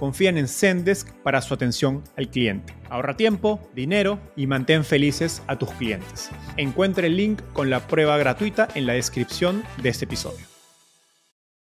confían en Zendesk para su atención al cliente. Ahorra tiempo, dinero y mantén felices a tus clientes. Encuentre el link con la prueba gratuita en la descripción de este episodio.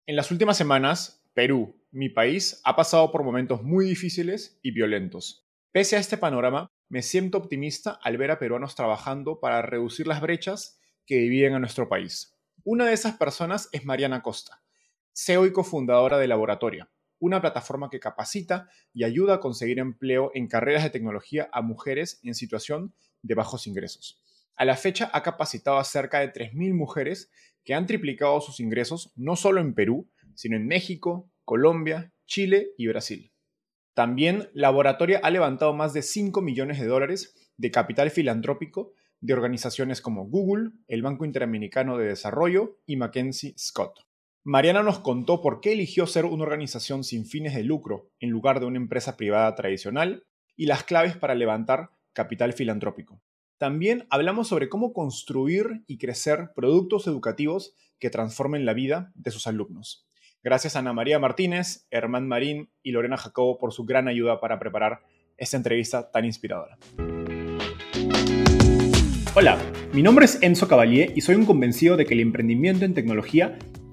En las últimas semanas, Perú, mi país, ha pasado por momentos muy difíciles y violentos. Pese a este panorama, me siento optimista al ver a peruanos trabajando para reducir las brechas que dividen a nuestro país. Una de esas personas es Mariana Costa, CEO y cofundadora de Laboratoria, una plataforma que capacita y ayuda a conseguir empleo en carreras de tecnología a mujeres en situación de bajos ingresos. A la fecha ha capacitado a cerca de 3.000 mujeres que han triplicado sus ingresos no solo en Perú, sino en México, Colombia, Chile y Brasil. También Laboratoria ha levantado más de 5 millones de dólares de capital filantrópico de organizaciones como Google, el Banco Interamericano de Desarrollo y Mackenzie Scott. Mariana nos contó por qué eligió ser una organización sin fines de lucro en lugar de una empresa privada tradicional y las claves para levantar capital filantrópico. También hablamos sobre cómo construir y crecer productos educativos que transformen la vida de sus alumnos. Gracias a Ana María Martínez, Herman Marín y Lorena Jacobo por su gran ayuda para preparar esta entrevista tan inspiradora. Hola, mi nombre es Enzo Cavalier y soy un convencido de que el emprendimiento en tecnología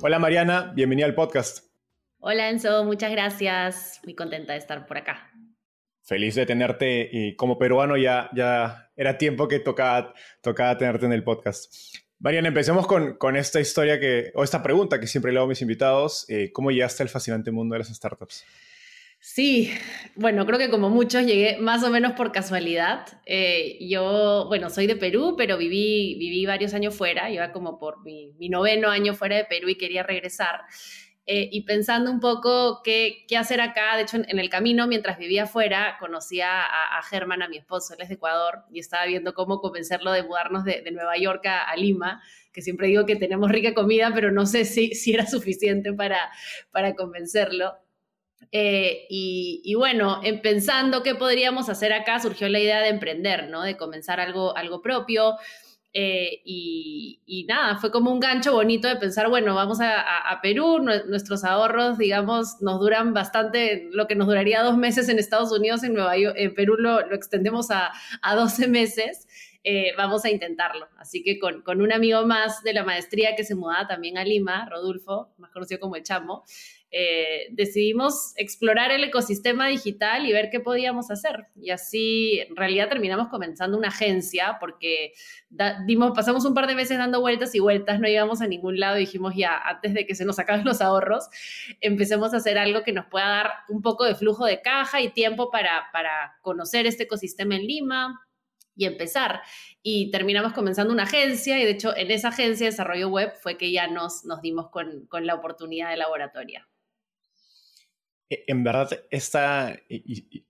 Hola Mariana, bienvenida al podcast. Hola Enzo, muchas gracias. Muy contenta de estar por acá. Feliz de tenerte y como peruano ya, ya era tiempo que tocaba, tocaba tenerte en el podcast. Mariana, empecemos con, con, esta historia que, o esta pregunta que siempre le hago a mis invitados. Eh, ¿Cómo llegaste al fascinante mundo de las startups? Sí, bueno, creo que como muchos llegué más o menos por casualidad. Eh, yo, bueno, soy de Perú, pero viví, viví varios años fuera, iba como por mi, noveno año fuera de Perú y quería regresar. Eh, y pensando un poco qué, qué, hacer acá, de hecho en, el camino mientras vivía afuera conocí a, a, Germán, a mi esposo, él es de Ecuador, y estaba viendo cómo convencerlo de mudarnos de, de Nueva York a, a, Lima, que siempre digo que tenemos rica comida, pero no sé si, si era suficiente para, para convencerlo. Eh, y, bueno, en pensando qué podríamos hacer acá, surgió la idea de emprender, ¿no? De comenzar algo, algo propio. Eh, y, nada, fue como un gancho bonito de pensar, bueno, vamos a, Perú, nuestros ahorros, digamos, nos duran bastante, lo que nos duraría dos meses en Estados Unidos, en, Nueva York, en Perú lo, extendemos a, a 12 meses. Eh, vamos a intentarlo. Así que con, con, un amigo más de la maestría que se mudaba también a Lima, Rodolfo, más conocido como el Chamo, eh, decidimos explorar el ecosistema digital y ver qué podíamos hacer. Y así, en realidad, terminamos comenzando una agencia porque dimos, pasamos un par de meses dando vueltas y vueltas, no íbamos a ningún lado dijimos ya, antes de que se nos acaben los ahorros, empecemos a hacer algo que nos pueda dar un poco de flujo de caja y tiempo para, para conocer este ecosistema en Lima, y empezar. Y terminamos comenzando una agencia y de hecho en esa agencia de desarrollo web fue que ya nos, nos dimos con, con la oportunidad de laboratoria. E, en verdad, esta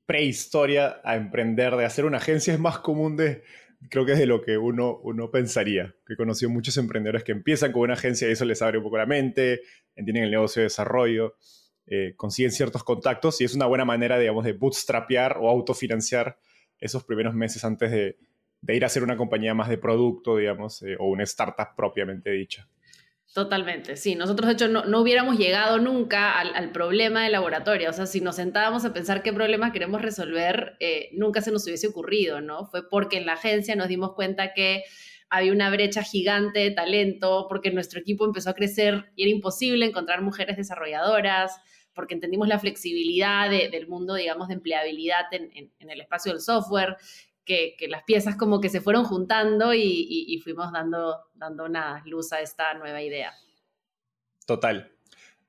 prehistoria a emprender, de hacer una agencia, es más común de, creo que es de lo que uno, uno pensaría. He conocido muchos emprendedores que empiezan con una agencia y eso les abre un poco la mente, entienden el negocio de desarrollo, eh, consiguen ciertos contactos y es una buena manera, digamos, de bootstrapear o autofinanciar esos primeros meses antes de, ir a ser una compañía más de producto, digamos, eh, o una startup propiamente dicha. Totalmente, sí. Nosotros, de hecho, no, hubiéramos llegado nunca al, problema de laboratorio. O sea, si nos sentábamos a pensar qué problema queremos resolver, eh, nunca se nos hubiese ocurrido, ¿no? Fue porque en la agencia nos dimos cuenta que había una brecha gigante de talento, porque nuestro equipo empezó a crecer y era imposible encontrar mujeres desarrolladoras, porque entendimos la flexibilidad del mundo, digamos, de empleabilidad en, el espacio del software que, las piezas como que se fueron juntando y, fuimos dando, dando una luz a esta nueva idea. Total.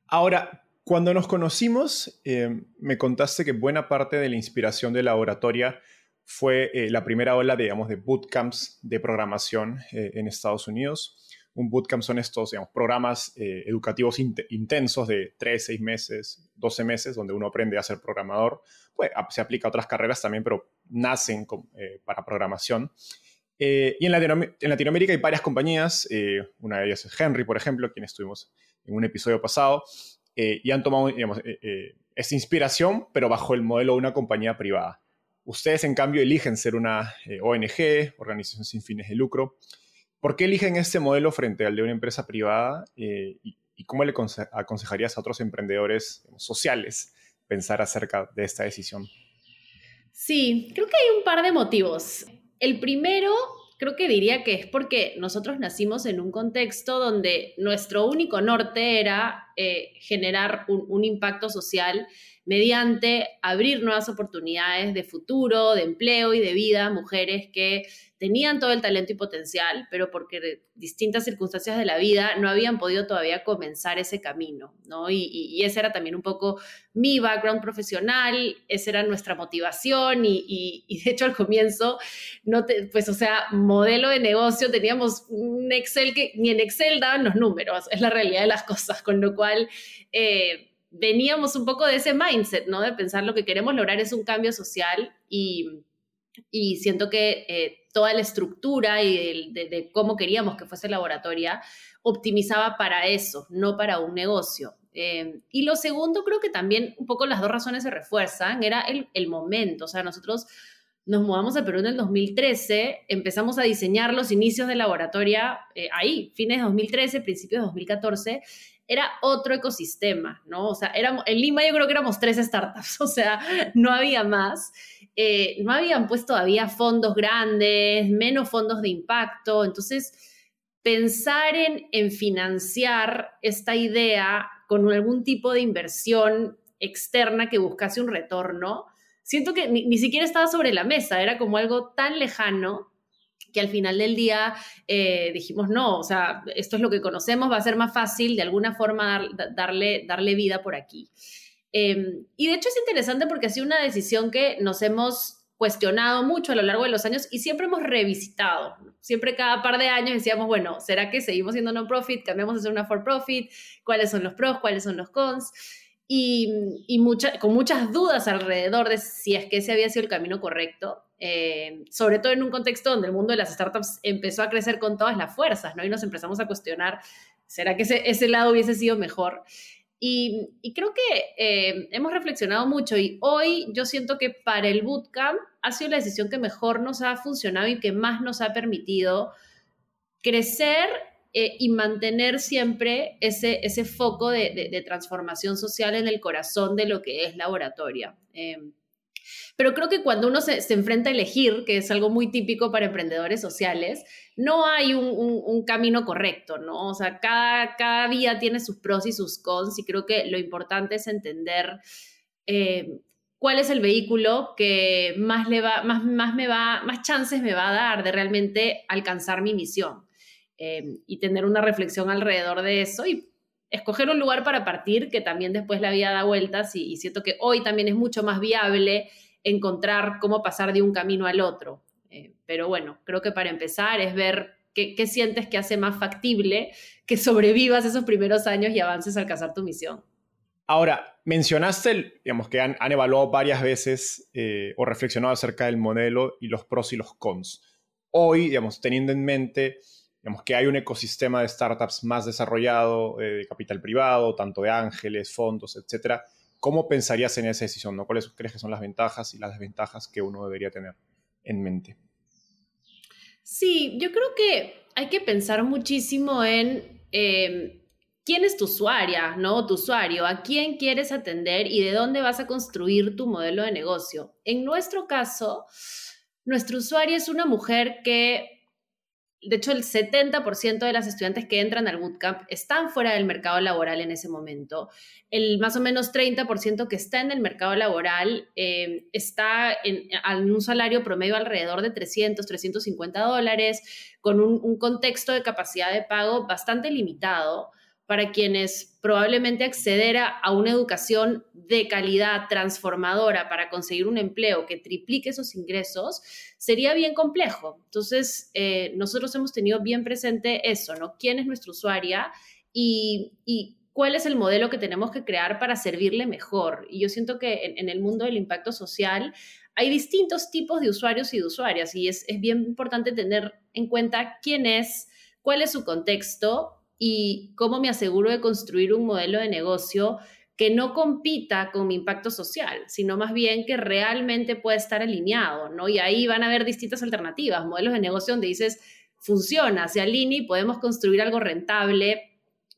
Ahora, cuando nos conocimos, eh, me contaste que buena parte de la inspiración de la oratoria fue eh, la primera ola, digamos, de bootcamps de programación eh, en Estados Unidos. Un bootcamp son estos, digamos, programas educativos intensos de 3, 6 meses, 12 meses, donde uno aprende a ser programador. Pues, se aplica a otras carreras también, pero nacen eh, para programación. Eh, y en, Latinoamérica hay varias compañías, eh, una de ellas es Henry, por ejemplo, quien estuvimos en un episodio pasado, y han tomado digamos, esta inspiración, pero bajo el modelo de una compañía privada. Ustedes, en cambio, eligen ser una ONG, organización sin fines de lucro. ¿Por qué eligen este modelo frente al de una empresa privada? Y, y, cómo le aconsejarías a otros emprendedores sociales pensar acerca de esta decisión? Sí, creo que hay un par de motivos. El primero, creo que diría que es porque nosotros nacimos en un contexto donde nuestro único norte era eh, generar un, impacto social mediante abrir nuevas oportunidades de futuro, de empleo y de vida a mujeres que tenían todo el talento y potencial, pero porque distintas circunstancias de la vida no habían podido todavía comenzar ese camino, ¿no? Y, ese era también un poco mi background profesional, esa era nuestra motivación y, de hecho al comienzo, no pues o sea, modelo de negocio, teníamos un Excel que ni en Excel daban los números, es la realidad de las cosas, con lo cual... Eh, veníamos un poco de ese mindset, ¿no? De pensar lo que queremos lograr es un cambio social y, y siento que eh, toda la estructura y de, cómo queríamos que fuese laboratoria optimizaba para eso, no para un negocio. Eh, y lo segundo, creo que también un poco las dos razones se refuerzan, era el, momento, o sea, nosotros nos mudamos a Perú en el 2013, empezamos a diseñar los inicios de laboratoria eh, ahí, fines de 2013, principios de 2014, era otro ecosistema, ¿no? O sea, en Lima yo creo que éramos tres startups, o sea, no había más. Eh, no habían puesto todavía fondos grandes, menos fondos de impacto. Entonces, pensar en, en financiar esta idea con algún tipo de inversión externa que buscase un retorno, siento que ni, siquiera estaba sobre la mesa, era como algo tan lejano que al final del día eh, dijimos, no, o sea, esto es lo que conocemos, va a ser más fácil de alguna forma darle, darle vida por aquí. Em, y de hecho es interesante porque ha sido una decisión que nos hemos cuestionado mucho a lo largo de los años y siempre hemos revisitado. Siempre cada par de años decíamos, bueno, ¿será que seguimos siendo non-profit? ¿Cambiamos a ser una for-profit? ¿Cuáles son los pros? ¿Cuáles son los cons? Y, y con muchas dudas alrededor de si es que ese había sido el camino correcto. Eh, sobre todo en un contexto donde el mundo de las startups empezó a crecer con todas las fuerzas, ¿no? Y nos empezamos a cuestionar, ¿será que ese, ese lado hubiese sido mejor? Y, y creo que eh, hemos reflexionado mucho y hoy yo siento que para el bootcamp ha sido la decisión que mejor nos ha funcionado y que más nos ha permitido crecer eh, y mantener siempre ese, ese foco de, de, transformación social en el corazón de lo que es laboratoria. Pero creo que cuando uno se, enfrenta a elegir, que es algo muy típico para emprendedores sociales, no hay un, camino correcto, ¿no? O sea, cada, cada vía tiene sus pros y sus cons y creo que lo importante es entender eh, cuál es el vehículo que más, le va, más, más, me va, más chances me va a dar de realmente alcanzar mi misión. Eh, y tener una reflexión alrededor de eso escoger un lugar para partir que también después la vida da vueltas y siento que hoy también es mucho más viable encontrar cómo pasar de un camino al otro. Eh, pero bueno, creo que para empezar es ver qué, sientes que hace más factible que sobrevivas esos primeros años y avances a alcanzar tu misión. Ahora, mencionaste, digamos, que han, evaluado varias veces eh, o reflexionado acerca del modelo y los pros y los cons. hoy, digamos, teniendo en mente digamos, que hay un ecosistema de startups más desarrollado, eh, de capital privado, tanto de ángeles, fondos, etcétera, ¿cómo pensarías en esa decisión? ¿no? ¿Cuáles crees que son las ventajas y las desventajas que uno debería tener en mente? Sí, yo creo que hay que pensar muchísimo en em, quién es tu usuaria, ¿no? Tu usuario, a quién quieres atender y de dónde vas a construir tu modelo de negocio. En nuestro caso, nuestro usuario es una mujer que de hecho, el 70% de las estudiantes que entran al bootcamp están fuera del mercado laboral en ese momento. El más o menos 30% que está en el mercado laboral eh, está en, un salario promedio alrededor de 300, 350 dólares, con un contexto de capacidad de pago bastante limitado para quienes probablemente acceder a, una educación de calidad transformadora para conseguir un empleo que triplique sus ingresos, sería bien complejo. Entonces, eh, nosotros hemos tenido bien presente eso, ¿no? ¿Quién es nuestra usuaria y, cuál es el modelo que tenemos que crear para servirle mejor? Y yo siento que en, el mundo del impacto social hay distintos tipos de usuarios y de usuarias y es bien importante tener en cuenta quién es, cuál es su contexto y cómo me aseguro de construir un modelo de negocio que no compita con mi impacto social, sino más bien que realmente pueda estar alineado, ¿no? Y ahí van a haber distintas alternativas, modelos de negocio donde dices, funciona, se alinea y podemos construir algo rentable,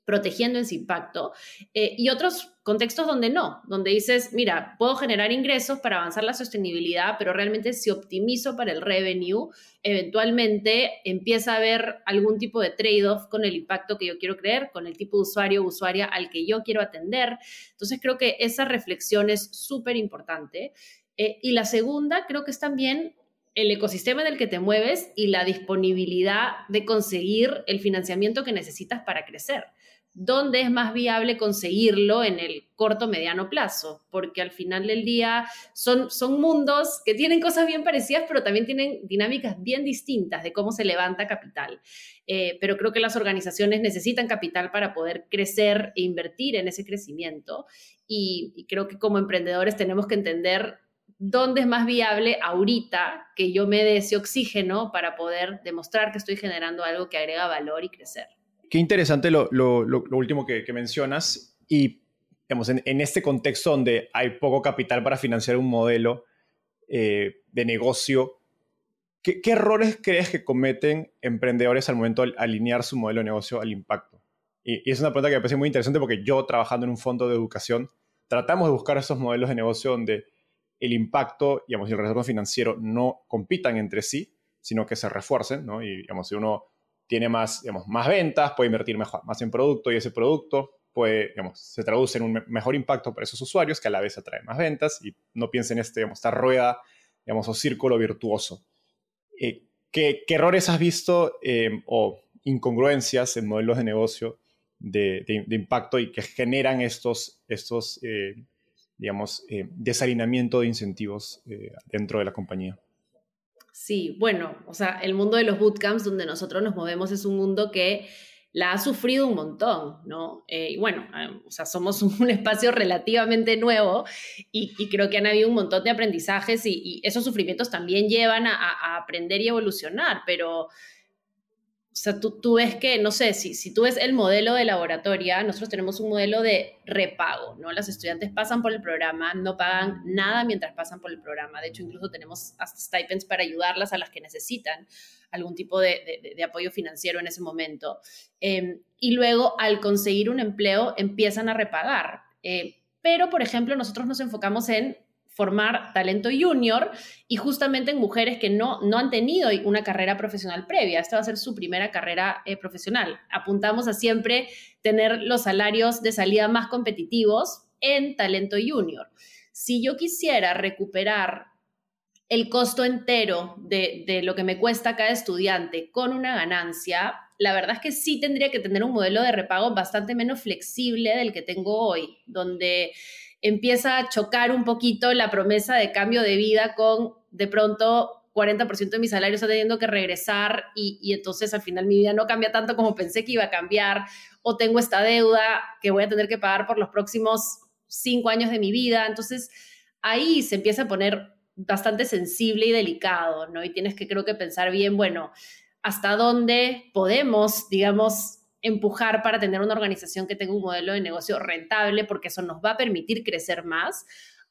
protegiendo ese impacto, eh, y otros contextos donde no, donde dices, mira, puedo generar ingresos para avanzar la sostenibilidad, pero realmente si optimizo para el revenue, eventualmente empieza a haber algún tipo de trade-off con el impacto que yo quiero creer, con el tipo de usuario o usuaria al que yo quiero atender. Entonces creo que esa reflexión es súper importante. Eh, y la segunda creo que es también el ecosistema en el que te mueves y la disponibilidad de conseguir el financiamiento que necesitas para crecer dónde es más viable conseguirlo en el corto mediano plazo, porque al final del día son, son mundos que tienen cosas bien parecidas, pero también tienen dinámicas bien distintas de cómo se levanta capital. Eh, pero creo que las organizaciones necesitan capital para poder crecer e invertir en ese crecimiento y, y creo que como emprendedores tenemos que entender dónde es más viable ahorita que yo me dé ese oxígeno para poder demostrar que estoy generando algo que agrega valor y crecer. Qué interesante lo, último que, mencionas y digamos, en, este contexto donde hay poco capital para financiar un modelo eh, de negocio, ¿qué, errores crees que cometen emprendedores al momento de alinear su modelo de negocio al impacto? Y, y, es una pregunta que me parece muy interesante porque yo trabajando en un fondo de educación, tratamos de buscar esos modelos de negocio donde el impacto digamos, y el retorno financiero no compitan entre sí, sino que se refuercen, ¿no? Y digamos, si uno tiene más, digamos, más ventas, puede invertir mejor, más en producto y ese producto puede, digamos, se traduce en un mejor impacto para esos usuarios que a la vez atrae más ventas y no piensen en este, digamos, esta rueda digamos, o círculo virtuoso. Eh, ¿qué, errores has visto em, o incongruencias en modelos de negocio de, impacto y que generan estos, estos eh, digamos, eh, desalineamiento de incentivos dentro de la compañía? Sí, bueno, o sea, el mundo de los bootcamps donde nosotros nos movemos es un mundo que la ha sufrido un montón, ¿no? Eh, y bueno, eh, o sea, somos un espacio relativamente nuevo y, creo que han habido un montón de aprendizajes y, esos sufrimientos también llevan a, a, aprender y evolucionar, pero sea, tú, tú, ves que, no sé, si, si tú ves el modelo de laboratoria, nosotros tenemos un modelo de repago, ¿no? Las estudiantes pasan por el programa, no pagan nada mientras pasan por el programa. De hecho, incluso tenemos hasta stipends para ayudarlas a las que necesitan algún tipo de, de, apoyo financiero en ese momento. Em, y luego, al conseguir un empleo, empiezan a repagar. Eh, pero, por ejemplo, nosotros nos enfocamos en formar talento junior y justamente en mujeres que no, no han tenido una carrera profesional previa. Esta va a ser su primera carrera eh, profesional. Apuntamos a siempre tener los salarios de salida más competitivos en talento junior. Si yo quisiera recuperar el costo entero de, de lo que me cuesta cada estudiante con una ganancia, la verdad es que sí tendría que tener un modelo de repago bastante menos flexible del que tengo hoy, donde empieza a chocar un poquito la promesa de cambio de vida con de pronto 40% de mi salario está teniendo que regresar y, entonces al final mi vida no cambia tanto como pensé que iba a cambiar o tengo esta deuda que voy a tener que pagar por los próximos cinco años de mi vida. Entonces ahí se empieza a poner bastante sensible y delicado, ¿no? Y tienes que creo que pensar bien, bueno, hasta dónde podemos, digamos, empujar para tener una organización que tenga un modelo de negocio rentable, porque eso nos va a permitir crecer más,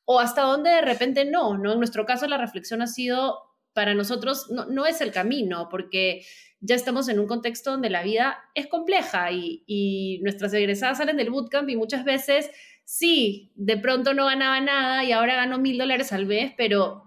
o hasta dónde de repente no, ¿no? En nuestro caso la reflexión ha sido, para nosotros no, no es el camino, porque ya estamos en un contexto donde la vida es compleja y, y nuestras egresadas salen del bootcamp y muchas veces sí, de pronto no ganaba nada y ahora gano mil dólares al mes, pero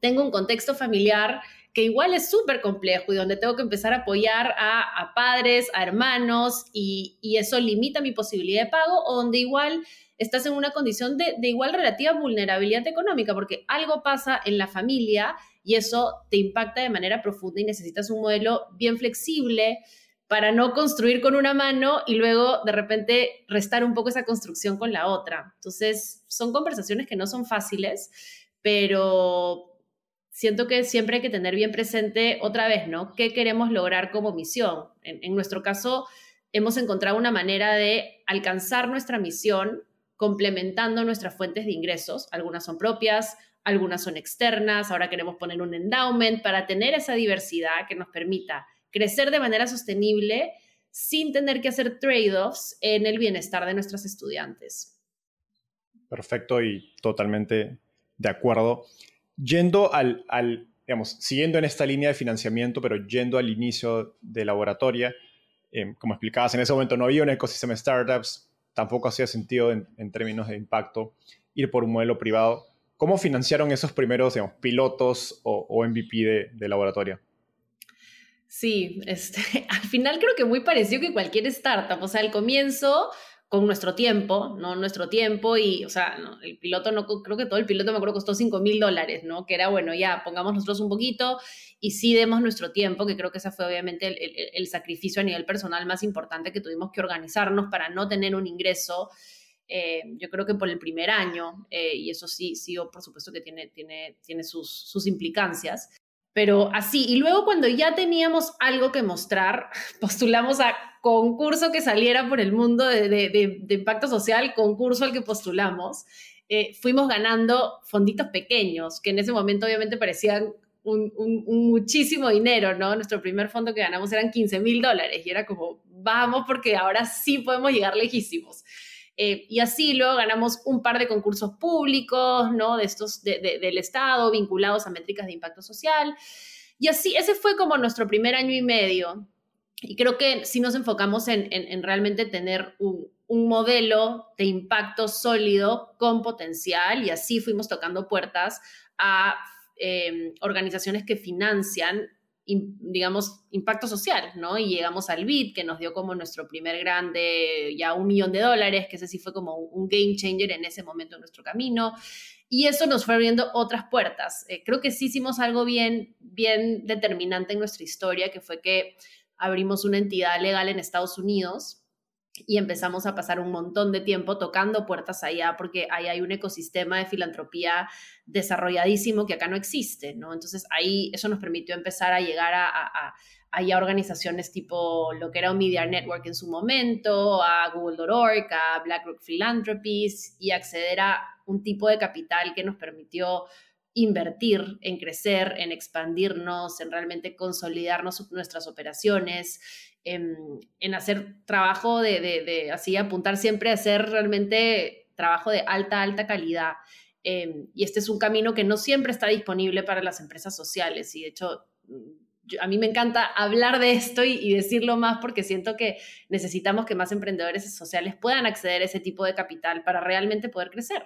tengo un contexto familiar que igual es súper complejo y donde tengo que empezar a apoyar a, padres, a hermanos y, eso limita mi posibilidad de pago o donde igual estás en una condición de, de igual relativa vulnerabilidad económica porque algo pasa en la familia y eso te impacta de manera profunda y necesitas un modelo bien flexible para no construir con una mano y luego de repente restar un poco esa construcción con la otra. Entonces, son conversaciones que no son fáciles, pero siento que siempre hay que tener bien presente otra vez, ¿no? ¿Qué queremos lograr como misión? En, nuestro caso, hemos encontrado una manera de alcanzar nuestra misión complementando nuestras fuentes de ingresos. Algunas son propias, algunas son externas. Ahora queremos poner un endowment para tener esa diversidad que nos permita crecer de manera sostenible sin tener que hacer trade-offs en el bienestar de nuestros estudiantes. Perfecto y totalmente de acuerdo yendo al, digamos, siguiendo en esta línea de financiamiento, pero yendo al inicio de laboratoria, em, como explicabas, en ese momento no había un ecosistema de startups, tampoco hacía sentido en, términos de impacto ir por un modelo privado. ¿Cómo financiaron esos primeros digamos, pilotos o, MVP de, de laboratorio? Sí, este, al final creo que muy parecido que cualquier startup. O sea, al comienzo con nuestro tiempo, ¿no? Nuestro tiempo y, o sea, el piloto, no, creo que todo el piloto me acuerdo costó 5 mil dólares, ¿no? Que era, bueno, ya, pongamos nosotros un poquito y sí demos nuestro tiempo, que creo que ese fue obviamente el, sacrificio a nivel personal más importante que tuvimos que organizarnos para no tener un ingreso. Eh, yo creo que por el primer año, eh, y eso sí, sí, por supuesto que tiene, tiene, tiene sus, sus implicancias, pero así, y luego cuando ya teníamos algo que mostrar, postulamos a concurso que saliera por el mundo de, impacto social, concurso al que postulamos, eh, fuimos ganando fonditos pequeños, que en ese momento obviamente parecían un, muchísimo dinero, ¿no? Nuestro primer fondo que ganamos eran 15 mil dólares y era como, vamos porque ahora sí podemos llegar lejísimos. Eh, y así luego ganamos un par de concursos públicos, ¿no? De estos del Estado vinculados a métricas de impacto social. Y así, ese fue como nuestro primer año y medio. Y creo que sí nos enfocamos en, realmente tener un, modelo de impacto sólido con potencial y así fuimos tocando puertas a eh, organizaciones que financian digamos, impacto social, ¿no? Y llegamos al BID, que nos dio como nuestro primer grande, ya un millón de dólares, que ese sí fue como un game changer en ese momento en nuestro camino. Y eso nos fue abriendo otras puertas. Eh, creo que sí hicimos algo bien, bien determinante en nuestra historia, que fue que abrimos una entidad legal en Estados Unidos y empezamos a pasar un montón de tiempo tocando puertas allá porque ahí hay un ecosistema de filantropía desarrolladísimo que acá no existe, ¿no? Entonces ahí eso nos permitió empezar a llegar a, a, organizaciones tipo lo que era un Media Network en su momento, a Google.org, a BlackRock Philanthropies y acceder a un tipo de capital que nos permitió invertir en crecer, en expandirnos, en realmente consolidarnos nuestras operaciones, en, hacer trabajo de, así, apuntar siempre a hacer realmente trabajo de alta, alta calidad. Em, y este es un camino que no siempre está disponible para las empresas sociales. Y de hecho, a mí me encanta hablar de esto y, decirlo más porque siento que necesitamos que más emprendedores sociales puedan acceder a ese tipo de capital para realmente poder crecer.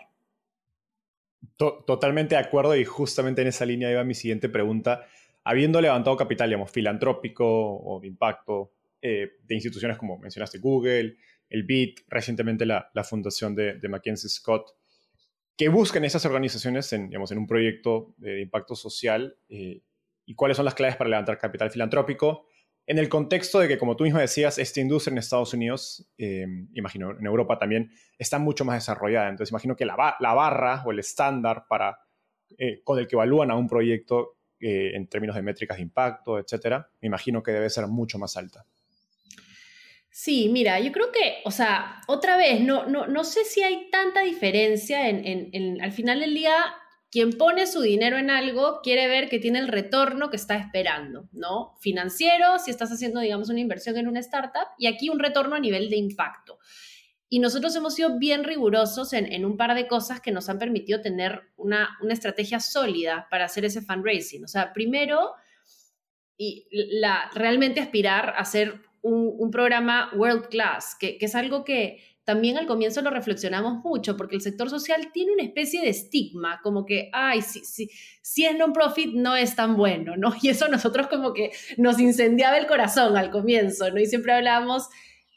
Totalmente de acuerdo y justamente en esa línea iba mi siguiente pregunta. Habiendo levantado capital, digamos, filantrópico o de impacto, eh, de instituciones como mencionaste Google, el BIT, recientemente la, fundación de, Mackenzie Scott, que buscan esas organizaciones en, digamos, en un proyecto de, impacto social eh, y cuáles son las claves para levantar capital filantrópico en el contexto de que, como tú mismo decías, esta industria en Estados Unidos, eh, imagino en Europa también, está mucho más desarrollada. Entonces, imagino que la, la barra o el estándar para, con el que evalúan a un proyecto en términos de métricas de impacto, etcétera, me imagino que debe ser mucho más alta. Sí, mira, yo creo que, o sea, otra vez, no, no, no sé si hay tanta diferencia en, en, al final del día, quien pone su dinero en algo quiere ver que tiene el retorno que está esperando, ¿no? Financiero, si estás haciendo, digamos, una inversión en una startup, y aquí un retorno a nivel de impacto. Y nosotros hemos sido bien rigurosos en, un par de cosas que nos han permitido tener una, estrategia sólida para hacer ese fundraising. O sea, primero, y la, realmente aspirar a hacer un, programa world class, que, que es algo que también al comienzo lo reflexionamos mucho, porque el sector social tiene una especie de estigma, como que, ay, si, si, si es non-profit no es tan bueno, ¿no? Y eso nosotros como que nos incendiaba el corazón al comienzo, ¿no? Y siempre hablábamos,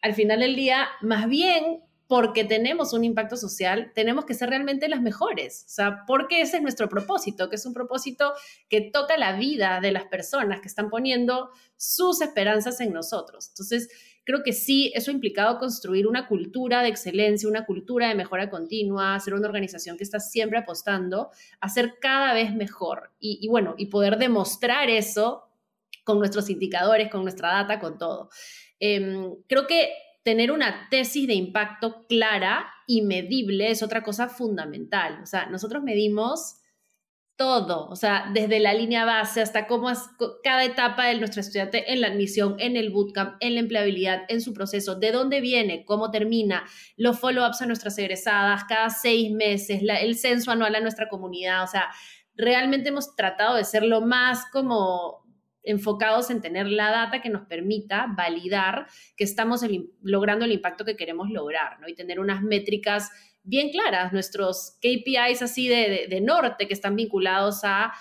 al final del día, más bien porque tenemos un impacto social, tenemos que ser realmente las mejores. O sea, porque ese es nuestro propósito, que es un propósito que toca la vida de las personas que están poniendo sus esperanzas en nosotros. Entonces, creo que sí, eso ha implicado construir una cultura de excelencia, una cultura de mejora continua, ser una organización que está siempre apostando a ser cada vez mejor y, bueno, y poder demostrar eso con nuestros indicadores, con nuestra data, con todo. Em, creo que tener una tesis de impacto clara y medible es otra cosa fundamental. O sea, nosotros medimos todo, o sea, desde la línea base hasta cómo es cada etapa de nuestro estudiante en la admisión, en el bootcamp, en la empleabilidad, en su proceso, de dónde viene, cómo termina, los follow-ups a nuestras egresadas, cada seis meses, el censo anual a nuestra comunidad, o sea, realmente hemos tratado de ser lo más como enfocados en tener la data que nos permita validar que estamos logrando el impacto que queremos lograr, ¿no? Y tener unas métricas bien claras, nuestros KPIs así de, norte que están vinculados a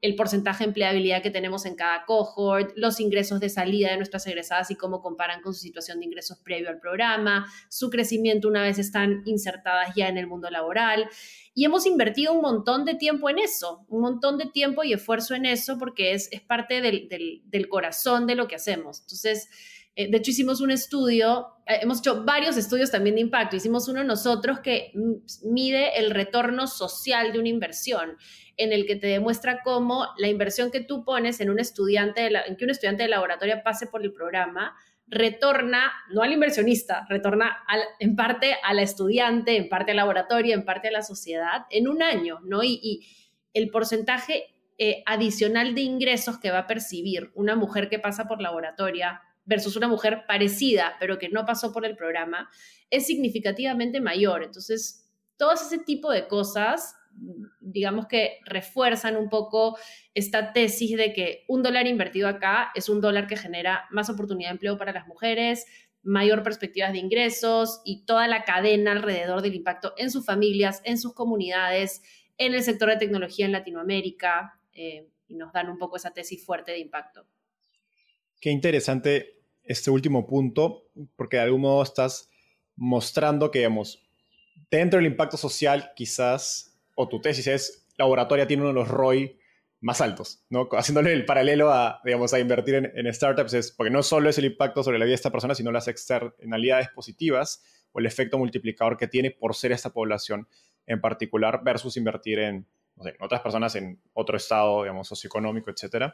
el porcentaje de empleabilidad que tenemos en cada cohort, los ingresos de salida de nuestras egresadas y cómo comparan con su situación de ingresos previo al programa, su crecimiento una vez están insertadas ya en el mundo laboral. Y hemos invertido un montón de tiempo en eso, un montón de tiempo y esfuerzo en eso porque es, es parte del, del corazón de lo que hacemos. Entonces, eh, de hecho, hicimos un estudio, eh, hemos hecho varios estudios también de impacto. Hicimos uno nosotros que mide el retorno social de una inversión, en el que te demuestra cómo la inversión que tú pones en un estudiante, en que un estudiante de laboratorio pase por el programa, retorna, no al inversionista, retorna en parte a la estudiante, en parte al laboratorio, en parte a la sociedad, en un año, ¿no? Y, el porcentaje eh, adicional de ingresos que va a percibir una mujer que pasa por laboratoria versus una mujer parecida, pero que no pasó por el programa, es significativamente mayor. Entonces, todo ese tipo de cosas, digamos que refuerzan un poco esta tesis de que un dólar invertido acá es un dólar que genera más oportunidad de empleo para las mujeres, mayor perspectivas de ingresos y toda la cadena alrededor del impacto en sus familias, en sus comunidades, en el sector de tecnología en Latinoamérica, eh, y nos dan un poco esa tesis fuerte de impacto. Qué interesante este último punto, porque de algún modo estás mostrando que, digamos, dentro del impacto social, quizás, o tu tesis es, laboratoria tiene uno de los ROI más altos, ¿no? Haciéndole el paralelo a, digamos, a invertir en, startups, es porque no solo es el impacto sobre la vida de esta persona, sino las externalidades positivas o el efecto multiplicador que tiene por ser esta población en particular versus invertir en, otras personas en otro estado, digamos, socioeconómico, etc.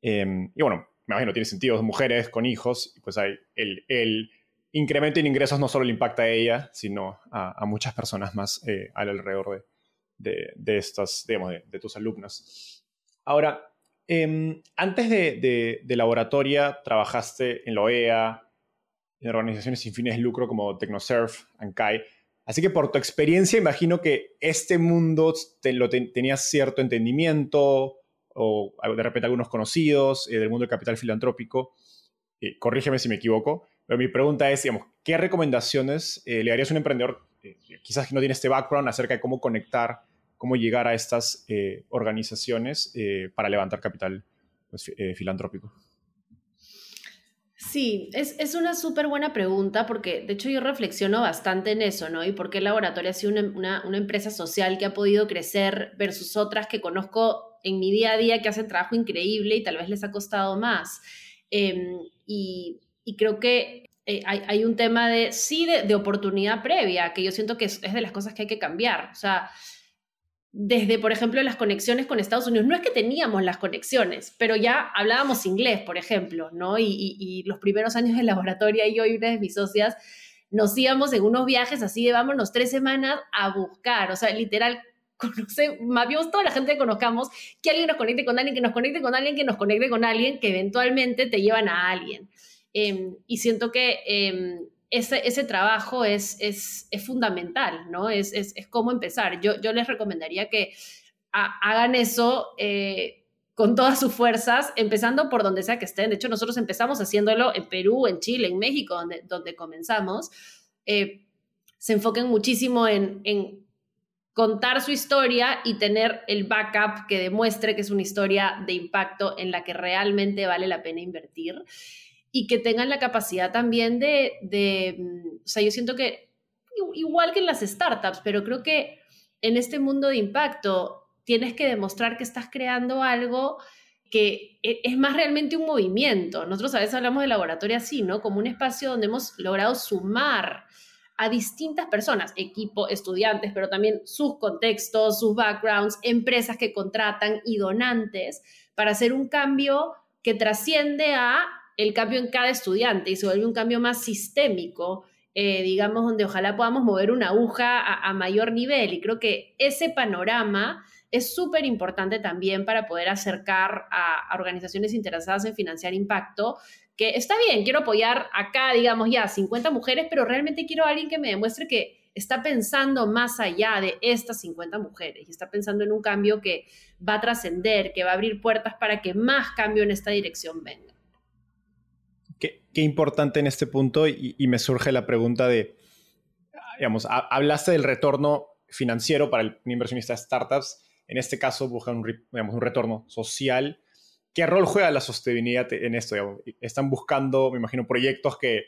Em, y bueno, me imagino, tiene sentido, mujeres con hijos, pues hay el, incremento en ingresos no solo le impacta a ella, sino a, muchas personas más eh, alrededor de, estas, digamos, de, tus alumnas. Ahora, em, antes de, de, laboratoria, trabajaste en la OEA, en organizaciones sin fines de lucro como TecnoSurf, ANCAI. Así que por tu experiencia, imagino que este mundo lo tenías cierto entendimiento, o de repente algunos conocidos eh, del mundo del capital filantrópico. Eh, corrígeme si me equivoco, pero mi pregunta es, digamos, ¿qué recomendaciones eh, le harías a un emprendedor, quizás que no tiene este background, acerca de cómo conectar, cómo llegar a estas organizaciones para levantar capital pues, filantrópico? Sí, es, es una súper buena pregunta porque de hecho yo reflexiono bastante en eso, ¿no? Y por qué el laboratorio ha sido una, una, una empresa social que ha podido crecer versus otras que conozco en mi día a día que hacen trabajo increíble y tal vez les ha costado más. Em, y, creo que eh, hay, un tema de, sí, de, oportunidad previa, que yo siento que es, de las cosas que hay que cambiar. O sea, desde, por ejemplo, las conexiones con Estados Unidos. No es que teníamos las conexiones, pero ya hablábamos inglés, por ejemplo, ¿no? Y, y los primeros años de laboratorio, yo y una de mis socias nos íbamos en unos viajes así de vámonos tres semanas a buscar, o sea, literal, conoce, mapeamos toda la gente que conozcamos, que alguien nos conecte con alguien, que nos conecte con alguien, que nos conecte con alguien, que eventualmente te llevan a alguien. Em, y siento que em, ese, ese, trabajo es, es, es fundamental, ¿no? Es, es, cómo empezar. Yo, yo les recomendaría que hagan eso. Eh, con todas sus fuerzas, empezando por donde sea que estén. De hecho, nosotros empezamos haciéndolo en Perú, en Chile, en México, donde, donde comenzamos. Eh, se enfoquen muchísimo en, en, contar su historia y tener el backup que demuestre que es una historia de impacto en la que realmente vale la pena invertir y que tengan la capacidad también de, de mm, o sea, yo siento que igual que en las startups, pero creo que en este mundo de impacto tienes que demostrar que estás creando algo que e, es más realmente un movimiento. Nosotros a veces hablamos de laboratorio así, ¿no? Como un espacio donde hemos logrado sumar a distintas personas, equipo, estudiantes, pero también sus contextos, sus backgrounds, empresas que contratan y donantes para hacer un cambio que trasciende a el cambio en cada estudiante y se vuelve un cambio más sistémico, eh, digamos, donde ojalá podamos mover una aguja a, mayor nivel. Y creo que ese panorama es súper importante también para poder acercar a, organizaciones interesadas en financiar impacto, que está bien, quiero apoyar acá, digamos, ya 50 mujeres, pero realmente quiero a alguien que me demuestre que está pensando más allá de estas 50 mujeres y está pensando en un cambio que va a trascender, que va a abrir puertas para que más cambio en esta dirección venga. Qué, importante en este punto y, me surge la pregunta de, digamos, hablaste del retorno financiero para el inversionista de startups en este caso buscan un, un retorno social. ¿Qué rol juega la sostenibilidad en esto? Están buscando, me imagino, proyectos que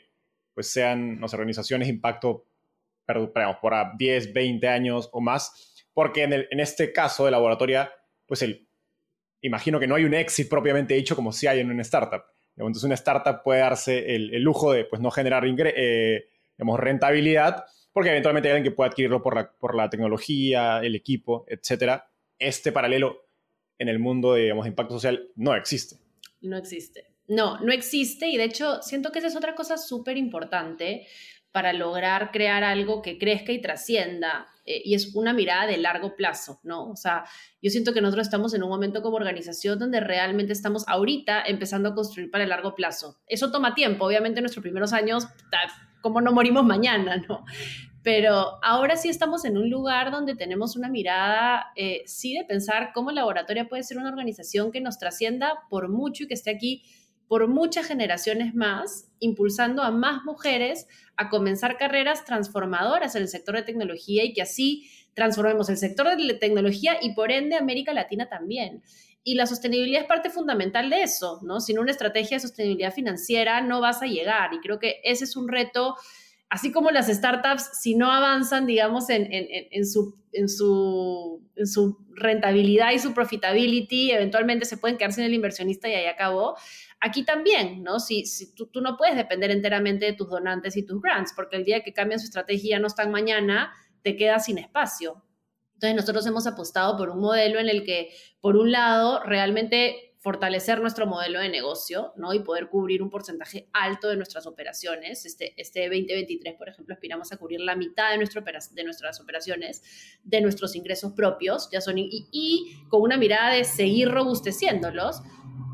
pues, sean no organizaciones de impacto perdón, por 10, 20 años o más, porque en, este caso de laboratoria, pues el, imagino que no hay un exit propiamente dicho como si hay en una startup. Entonces una startup puede darse el, lujo de pues, no generar eh, rentabilidad, porque eventualmente hay alguien que puede adquirirlo por la, por la tecnología, el equipo, etcétera este paralelo en el mundo de digamos, impacto social no existe. No existe. No, no existe y de hecho siento que esa es otra cosa súper importante para lograr crear algo que crezca y trascienda. Eh, y es una mirada de largo plazo, ¿no? O sea, yo siento que nosotros estamos en un momento como organización donde realmente estamos ahorita empezando a construir para el largo plazo. Eso toma tiempo, obviamente en nuestros primeros años, como no morimos mañana, ¿no? pero ahora sí estamos en un lugar donde tenemos una mirada, eh, sí, de pensar cómo Laboratoria puede ser una organización que nos trascienda por mucho y que esté aquí por muchas generaciones más, impulsando a más mujeres a comenzar carreras transformadoras en el sector de tecnología y que así transformemos el sector de tecnología y por ende América Latina también. Y la sostenibilidad es parte fundamental de eso, ¿no? Sin una estrategia de sostenibilidad financiera no vas a llegar y creo que ese es un reto así como las startups, si no avanzan, digamos, en, su, en, su, en su rentabilidad y su profitability, eventualmente se pueden quedarse en el inversionista y ahí acabó. Aquí también, ¿no? Si, tú, no puedes depender enteramente de tus donantes y tus grants, porque el día que cambian su estrategia no están mañana, te quedas sin espacio. Entonces nosotros hemos apostado por un modelo en el que, por un lado, realmente fortalecer nuestro modelo de negocio ¿no? y poder cubrir un porcentaje alto de nuestras operaciones. Este, este 2023, por ejemplo, aspiramos a cubrir la mitad de, nuestro, de nuestras operaciones, de nuestros ingresos propios, ya son, y, y con una mirada de seguir robusteciéndolos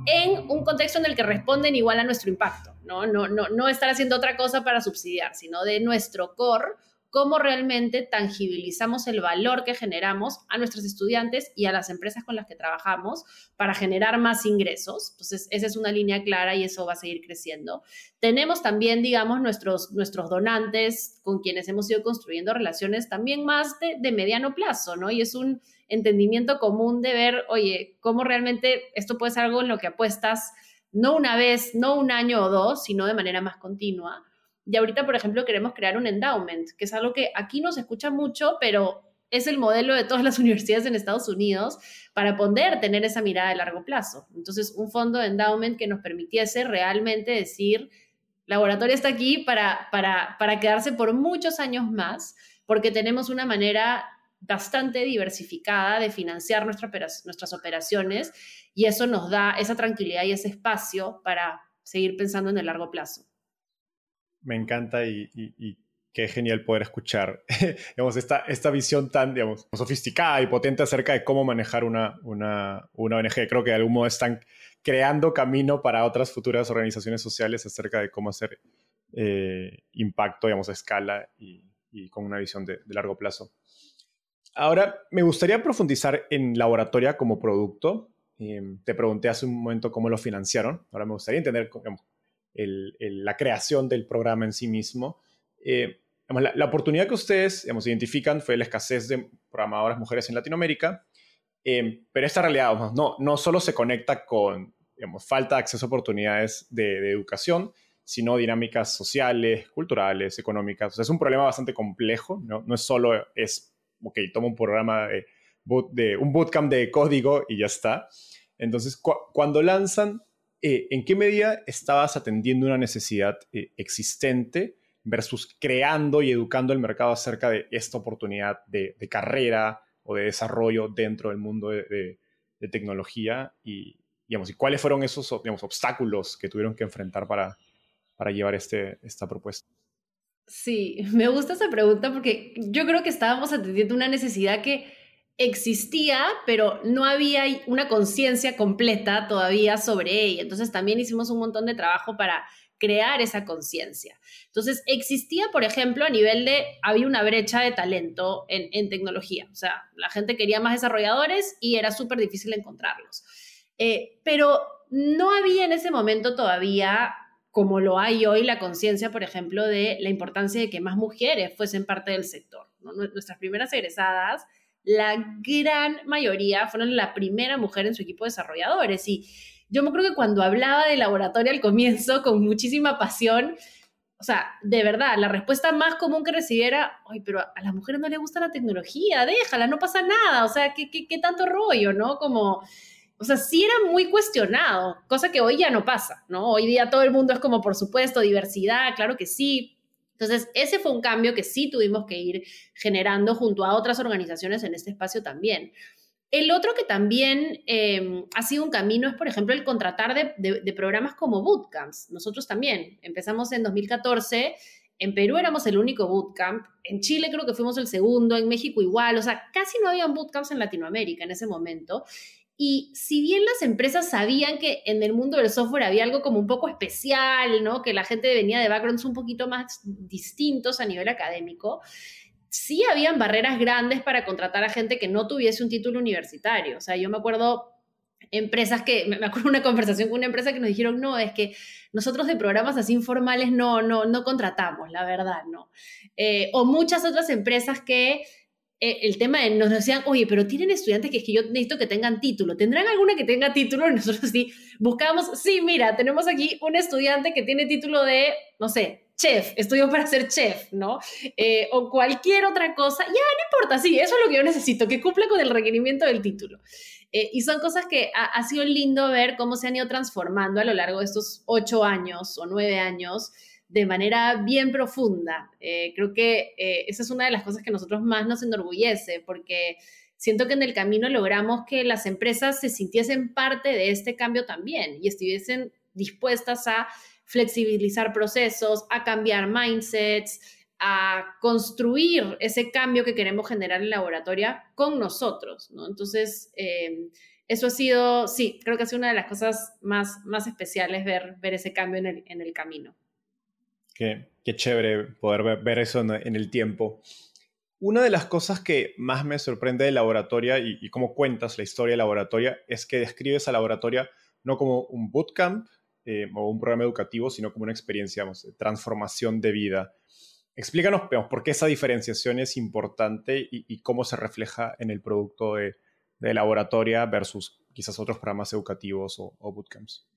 en un contexto en el que responden igual a nuestro impacto, ¿no? No, no, no estar haciendo otra cosa para subsidiar, sino de nuestro core cómo realmente tangibilizamos el valor que generamos a nuestros estudiantes y a las empresas con las que trabajamos para generar más ingresos. Entonces, esa es una línea clara y eso va a seguir creciendo. Tenemos también, digamos, nuestros, nuestros donantes con quienes hemos ido construyendo relaciones también más de, de mediano plazo, ¿no? Y es un entendimiento común de ver, oye, cómo realmente esto puede ser algo en lo que apuestas no una vez, no un año o dos, sino de manera más continua y ahorita, por ejemplo, queremos crear un endowment, que es algo que aquí no se escucha mucho, pero es el modelo de todas las universidades en Estados Unidos para poder tener esa mirada de largo plazo. Entonces, un fondo de endowment que nos permitiese realmente decir, laboratorio está aquí para, para, para quedarse por muchos años más, porque tenemos una manera bastante diversificada de financiar nuestras operaciones y eso nos da esa tranquilidad y ese espacio para seguir pensando en el largo plazo me encanta y, qué genial poder escuchar digamos, esta, esta visión tan digamos, sofisticada y potente acerca de cómo manejar una, una, una ONG. Creo que de algún modo están creando camino para otras futuras organizaciones sociales acerca de cómo hacer eh, impacto, digamos, a escala y, con una visión de, largo plazo. Ahora, me gustaría profundizar en Laboratoria como producto. Em, te pregunté hace un momento cómo lo financiaron. Ahora me gustaría entender la creación del programa en sí mismo. Eh, la, oportunidad que ustedes identifican fue la escasez de programadoras mujeres en Latinoamérica, em, pero esta realidad no, no solo se conecta con falta de acceso a oportunidades de, educación, sino dinámicas sociales, culturales, económicas. es un problema bastante complejo, ¿no? No es solo, es, ok, toma un programa de, de un bootcamp de código y ya está. Entonces, cuando lanzan, eh, ¿en qué medida estabas atendiendo una necesidad eh, existente versus creando y educando el mercado acerca de esta oportunidad de, carrera o de desarrollo dentro del mundo de, de tecnología? Y, digamos, y cuáles fueron esos digamos, obstáculos que tuvieron que enfrentar para, para llevar este, esta propuesta? Sí, me gusta esa pregunta porque yo creo que estábamos atendiendo una necesidad que existía, pero no había una conciencia completa todavía sobre ella. Entonces también hicimos un montón de trabajo para crear esa conciencia. Entonces existía, por ejemplo, a nivel de, había una brecha de talento en, en tecnología. O sea, la gente quería más desarrolladores y era súper difícil encontrarlos. Eh, pero no había en ese momento todavía como lo hay hoy, la conciencia, por ejemplo, de la importancia de que más mujeres fuesen parte del sector. Nuestras primeras egresadas, la gran mayoría fueron la primera mujer en su equipo de desarrolladores. Y yo me creo que cuando hablaba de laboratorio al comienzo, con muchísima pasión, o sea, de verdad, la respuesta más común que recibiera, ay, pero a las mujeres no les gusta la tecnología, déjala, no pasa nada, o sea, ¿qué, qué, qué tanto rollo, no? Como o sea, sí era muy cuestionado, cosa que hoy ya no pasa, ¿no? Hoy día todo el mundo es como, por supuesto, diversidad, claro que sí. Entonces, ese fue un cambio que sí tuvimos que ir generando junto a otras organizaciones en este espacio también. El otro que también em, ha sido un camino es, por ejemplo, el contratar de, de, programas como bootcamps. Nosotros también empezamos en 2014 en Perú éramos el único bootcamp, en Chile creo que fuimos el segundo, en México igual, o sea, casi no habían bootcamps en Latinoamérica en ese momento. Y si bien las empresas sabían que en el mundo del software había algo como un poco especial, ¿no? Que la gente venía de backgrounds un poquito más distintos a nivel académico, sí habían barreras grandes para contratar a gente que no tuviese un título universitario. O sea, yo me acuerdo empresas que, me acuerdo una conversación con una empresa que nos dijeron, no, es que nosotros de programas así informales no, no, no contratamos, la verdad, no. Eh, o muchas otras empresas que el tema de nos decían, oye, pero tienen estudiantes que es que yo necesito que tengan título. ¿Tendrán alguna que tenga título? Y nosotros sí buscamos, sí, mira, tenemos aquí un estudiante que tiene título de, no sé, chef, estudió para ser chef, ¿no? Eh, o cualquier otra cosa. Ya, no importa, sí, eso es lo que yo necesito, que cumpla con el requerimiento del título. Eh, y son cosas que ha, sido lindo ver cómo se han ido transformando a lo largo de estos ocho años o nueve años de manera bien profunda. Eh, creo que eh, esa es una de las cosas que nosotros más nos enorgullece, porque siento que en el camino logramos que las empresas se sintiesen parte de este cambio también y estuviesen dispuestas a flexibilizar procesos, a cambiar mindsets, a construir ese cambio que queremos generar en la laboratorio con nosotros, ¿no? Entonces, eh, eso ha sido, sí, creo que ha sido una de las cosas más, más especiales ver, ver ese cambio en el, en el camino. Qué, chévere poder ver, eso en, el tiempo. Una de las cosas que más me sorprende de Laboratoria y, cómo cuentas la historia de Laboratoria es que describes a Laboratoria no como un bootcamp eh, o un programa educativo, sino como una experiencia, de transformación de vida. Explícanos por qué esa diferenciación es importante y, cómo se refleja en el producto de, de Laboratoria versus quizás otros programas educativos o bootcamps.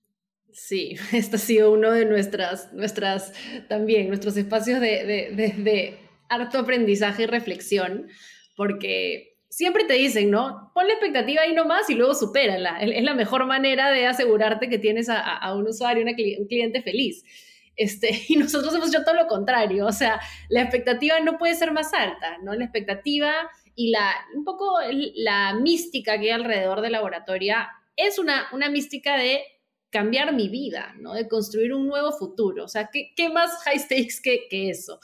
Sí, este ha sido uno de nuestras, nuestras también, nuestros espacios de, de, de, harto aprendizaje y reflexión, porque siempre te dicen, ¿no? Pon la expectativa ahí nomás y luego supérala. Es la mejor manera de asegurarte que tienes a, a un usuario, un cliente feliz. Este, y nosotros hemos hecho todo lo contrario, o sea, la expectativa no puede ser más alta, ¿no? La expectativa y la, un poco la mística que hay alrededor de laboratoria es una, una mística de cambiar mi vida, ¿no? De construir un nuevo futuro. O sea, ¿qué, qué más high stakes que, que eso?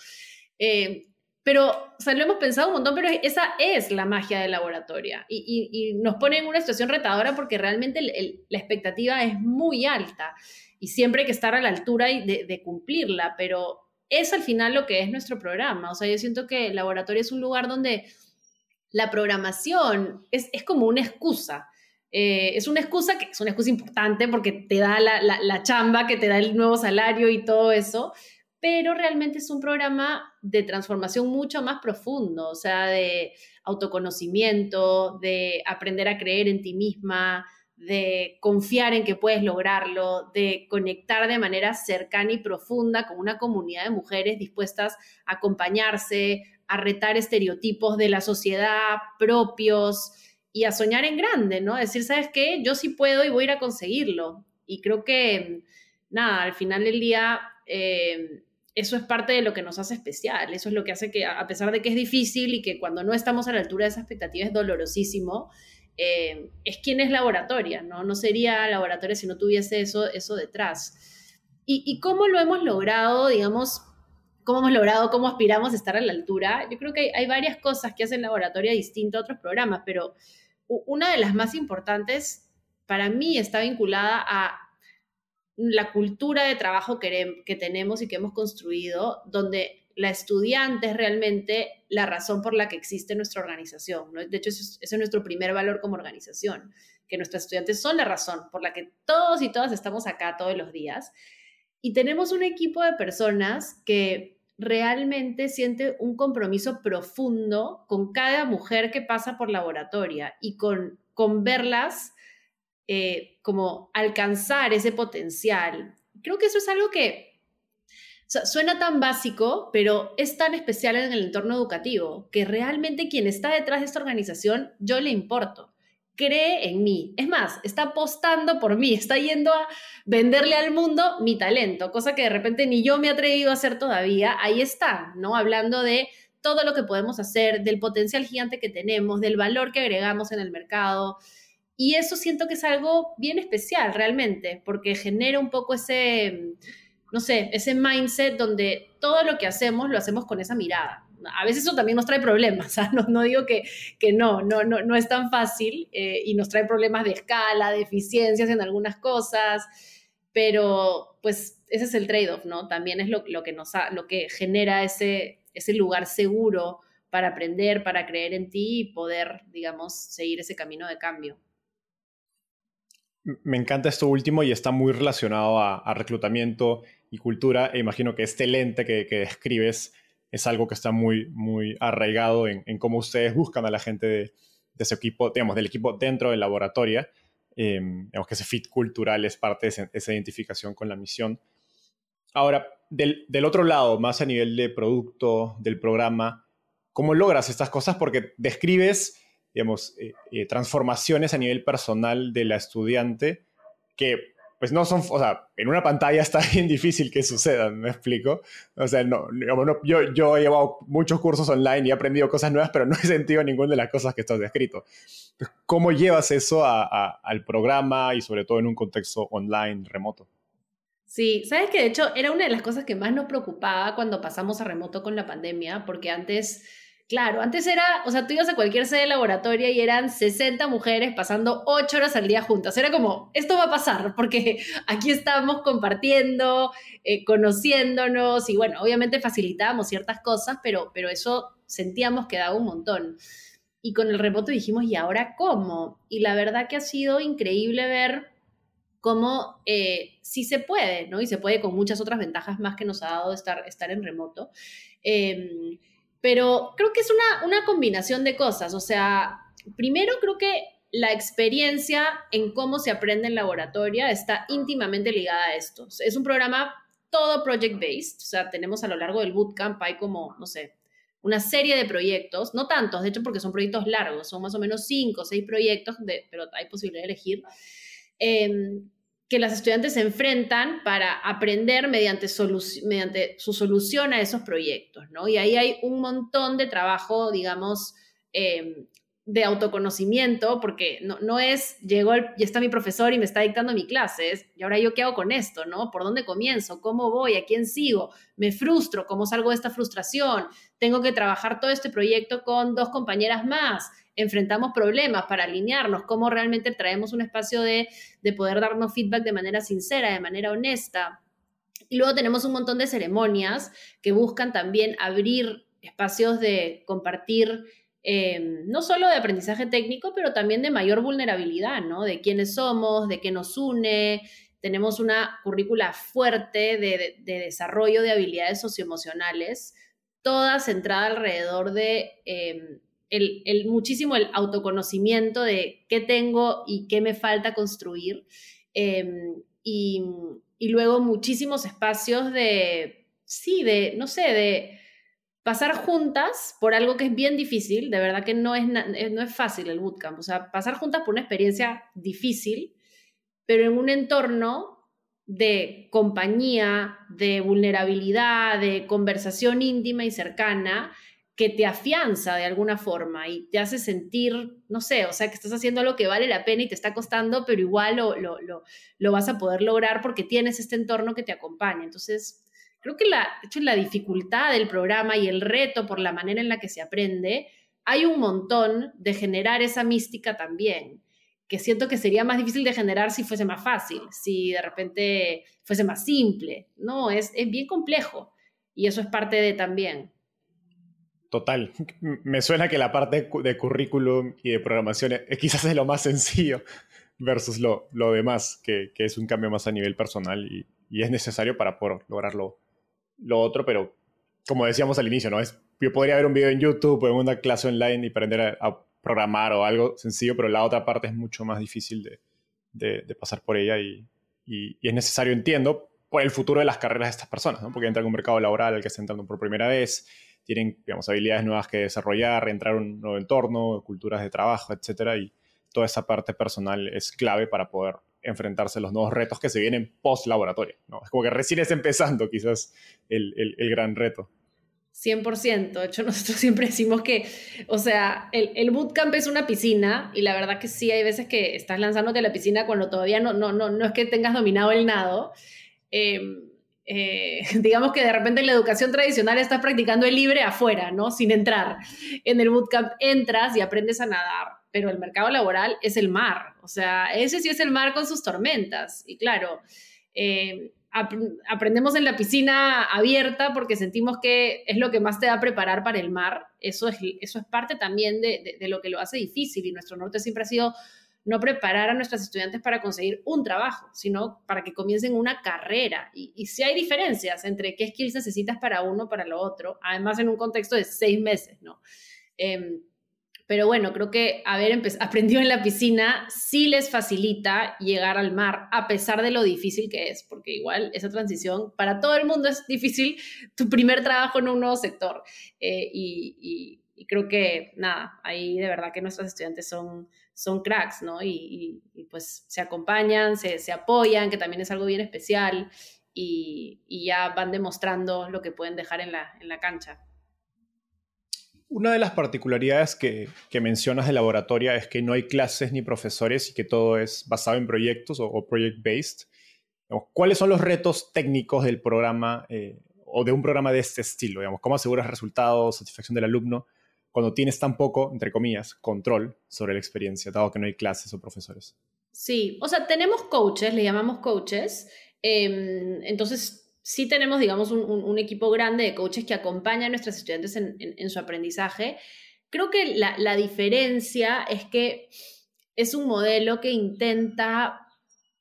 Eh, pero, o sea, lo hemos pensado un montón, pero esa es la magia del laboratorio. Y, nos pone en una situación retadora porque realmente la expectativa es muy alta y siempre hay que estar a la altura de, de, cumplirla, pero es al final lo que es nuestro programa. O sea, yo siento que el laboratorio es un lugar donde la programación es, es como una excusa. Eh, es una excusa que es una excusa importante porque te da la, la, la chamba, que te da el nuevo salario y todo eso, pero realmente es un programa de transformación mucho más profundo, o sea, de autoconocimiento, de aprender a creer en ti misma, de confiar en que puedes lograrlo, de conectar de manera cercana y profunda con una comunidad de mujeres dispuestas a acompañarse, a retar estereotipos de la sociedad propios y a soñar en grande, ¿no? Decir, ¿sabes qué? Yo sí puedo y voy a ir a conseguirlo. Y creo que, nada, al final del día... Eh, eso es parte de lo que nos hace especial, eso es lo que hace que, a pesar de que es difícil y que cuando no estamos a la altura de esa expectativa es dolorosísimo, eh, es quien es laboratoria, ¿no? No sería laboratoria si no tuviese eso, eso detrás. ¿Y, cómo lo hemos logrado, digamos, cómo hemos logrado, cómo aspiramos a estar a la altura? Yo creo que hay, hay varias cosas que hacen laboratoria distinto a otros programas, pero una de las más importantes para mí está vinculada a la cultura de trabajo que, tenemos y que hemos construido, donde la estudiante es realmente la razón por la que existe nuestra organización. De hecho, ese es, nuestro primer valor como organización, que nuestros estudiantes son la razón por la que todos y todas estamos acá todos los días. Y tenemos un equipo de personas que realmente siente un compromiso profundo con cada mujer que pasa por laboratoria y con, con verlas eh, como alcanzar ese potencial. Creo que eso es algo que suena tan básico, pero es tan especial en el entorno educativo, que realmente quien está detrás de esta organización, yo le importo, cree en mí. Es más, está apostando por mí, está yendo a venderle al mundo mi talento, cosa que de repente ni yo me he atrevido a hacer todavía. Ahí está, ¿no? Hablando de todo lo que podemos hacer, del potencial gigante que tenemos, del valor que agregamos en el mercado. Y eso siento que es algo bien especial realmente, porque genera un poco ese, no sé, ese mindset donde todo lo que hacemos lo hacemos con esa mirada. A veces eso también nos trae problemas, no, no, digo que, que no, no, es tan fácil eh, y nos trae problemas de escala, de eficiencias en algunas cosas, pero pues ese es el trade-off. También es lo, que, nos lo que genera ese, lugar seguro para aprender, para creer en ti y poder, digamos, seguir ese camino de cambio. Me encanta esto último y está muy relacionado a, reclutamiento y cultura. E imagino que este lente que, describes es algo que está muy, muy arraigado en, cómo ustedes buscan a la gente de, de su equipo, digamos, del equipo dentro del laboratorio. Eh, digamos que ese fit cultural es parte de esa, identificación con la misión. Ahora, del, del, otro lado, más a nivel de producto, del programa, ¿cómo logras estas cosas? Porque describes digamos, eh, eh, transformaciones a nivel personal de la estudiante que pues no son, o sea, en una pantalla está bien difícil que sucedan, ¿me explico? O sea, no, yo, he llevado muchos cursos online y he aprendido cosas nuevas, pero no he sentido ninguna de las cosas que estás descrito. ¿Cómo llevas eso al programa y sobre todo en un contexto online, remoto? Sí, sabes que de hecho era una de las cosas que más nos preocupaba cuando pasamos a remoto con la pandemia, porque antes Claro, antes era, o sea, tú ibas a cualquier sede de laboratorio y eran 60 mujeres pasando 8 horas al día juntas. Era como, esto va a pasar porque aquí estamos compartiendo, eh, conociéndonos y bueno, obviamente facilitábamos ciertas cosas, pero, pero eso sentíamos que daba un montón. Y con el remoto dijimos, ¿y ahora cómo? Y la verdad que ha sido increíble ver cómo eh, sí se puede, ¿no? Y se puede con muchas otras ventajas más que nos ha dado estar, estar en remoto. Eh, pero creo que es una, combinación de cosas. O sea, primero creo que la experiencia en cómo se aprende en laboratorio está íntimamente ligada a esto. Es un programa todo project-based, o sea, tenemos a lo largo del bootcamp, hay como, no sé, una serie de proyectos, no tantos, de hecho, porque son proyectos largos, son más o menos cinco o seis proyectos, de, pero hay posibilidad de elegir. Eh, que las estudiantes se enfrentan para aprender mediante, su solución a esos proyectos, ¿no? Y ahí hay un montón de trabajo, digamos, em, de autoconocimiento, porque no, no es, llegó y está mi profesor y me está dictando mi clase, es, y ahora yo qué hago con esto, ¿no? ¿Por dónde comienzo? ¿Cómo voy? ¿A quién sigo? ¿Me frustro? ¿Cómo salgo de esta frustración? Tengo que trabajar todo este proyecto con dos compañeras más, enfrentamos problemas para alinearnos, cómo realmente traemos un espacio de, de poder darnos feedback de manera sincera, de manera honesta. Y luego tenemos un montón de ceremonias que buscan también abrir espacios de compartir Em, no solo de aprendizaje técnico, pero también de mayor vulnerabilidad, ¿no? De quiénes somos, de qué nos une. Tenemos una currícula fuerte de, desarrollo de habilidades socioemocionales, toda centrada alrededor de em, el, muchísimo el autoconocimiento de qué tengo y qué me falta construir. Em, y, y luego muchísimos espacios de, sí, de, no sé, de pasar juntas por algo que es bien difícil, de verdad que no es, eh, no es fácil el bootcamp, o sea, pasar juntas por una experiencia difícil, pero en un entorno de compañía, de vulnerabilidad, de conversación íntima y cercana, que te afianza de alguna forma y te hace sentir, no sé, o sea, que estás haciendo algo que vale la pena y te está costando, pero igual lo, lo, lo, lo vas a poder lograr porque tienes este entorno que te acompaña. Entonces, creo que la, hecho, la dificultad del programa y el reto por la manera en la que se aprende, hay un montón de generar esa mística también, que siento que sería más difícil de generar si fuese más fácil, si de repente fuese más simple. No, es, es bien complejo y eso es parte de también. Total. Me suena que la parte de currículum y de programación es, quizás es lo más sencillo versus lo, lo demás, que, que, es un cambio más a nivel personal y, y es necesario para poder lograrlo lo otro, pero como decíamos al inicio, ¿no? Es, yo podría ver un video en YouTube o una clase online y aprender a, programar o algo sencillo, pero la otra parte es mucho más difícil de, de, pasar por ella y, y, es necesario, entiendo, por el futuro de las carreras de estas personas, ¿no? Porque entran en un mercado laboral al que están entrando por primera vez, tienen, digamos, habilidades nuevas que desarrollar, entrar en un nuevo entorno, culturas de trabajo, etcétera, y toda esa parte personal es clave para poder enfrentarse a los nuevos retos que se vienen post laboratorio. ¿no? Es como que recién es empezando quizás el, el, gran reto. 100%. De hecho, nosotros siempre decimos que, o sea, el, el, bootcamp es una piscina y la verdad que sí, hay veces que estás lanzándote a la piscina cuando todavía no, no, no, no es que tengas dominado el nado. Em, eh, digamos que de repente en la educación tradicional estás practicando el libre afuera, ¿no? Sin entrar. En el bootcamp entras y aprendes a nadar pero el mercado laboral es el mar, o sea, ese sí es el mar con sus tormentas. Y claro, eh, aprendemos en la piscina abierta porque sentimos que es lo que más te va a preparar para el mar. Eso es, eso es parte también de, lo que lo hace difícil y nuestro norte siempre ha sido no preparar a nuestros estudiantes para conseguir un trabajo, sino para que comiencen una carrera. Y, sí hay diferencias entre qué skills necesitas para uno, para lo otro, además en un contexto de seis meses, ¿no? Em, pero bueno, creo que haber aprendido en la piscina sí les facilita llegar al mar, a pesar de lo difícil que es, porque igual esa transición para todo el mundo es difícil, tu primer trabajo en un nuevo sector. Eh, y, creo que, nada, ahí de verdad que nuestros estudiantes son, son cracks, ¿no? Y, pues se acompañan, se, se, apoyan, que también es algo bien especial, y, ya van demostrando lo que pueden dejar en la, en la cancha. Una de las particularidades que, mencionas de laboratoria es que no hay clases ni profesores y que todo es basado en proyectos o, project-based. ¿Cuáles son los retos técnicos del programa eh, o de un programa de este estilo? Digamos? ¿Cómo aseguras resultados, satisfacción del alumno cuando tienes tan poco, entre comillas, control sobre la experiencia, dado que no hay clases o profesores? Sí, o sea, tenemos coaches, le llamamos coaches. Em, entonces, sí tenemos, digamos, un, equipo grande de coaches que acompañan a nuestros estudiantes en, su aprendizaje. Creo que la, diferencia es que es un modelo que intenta,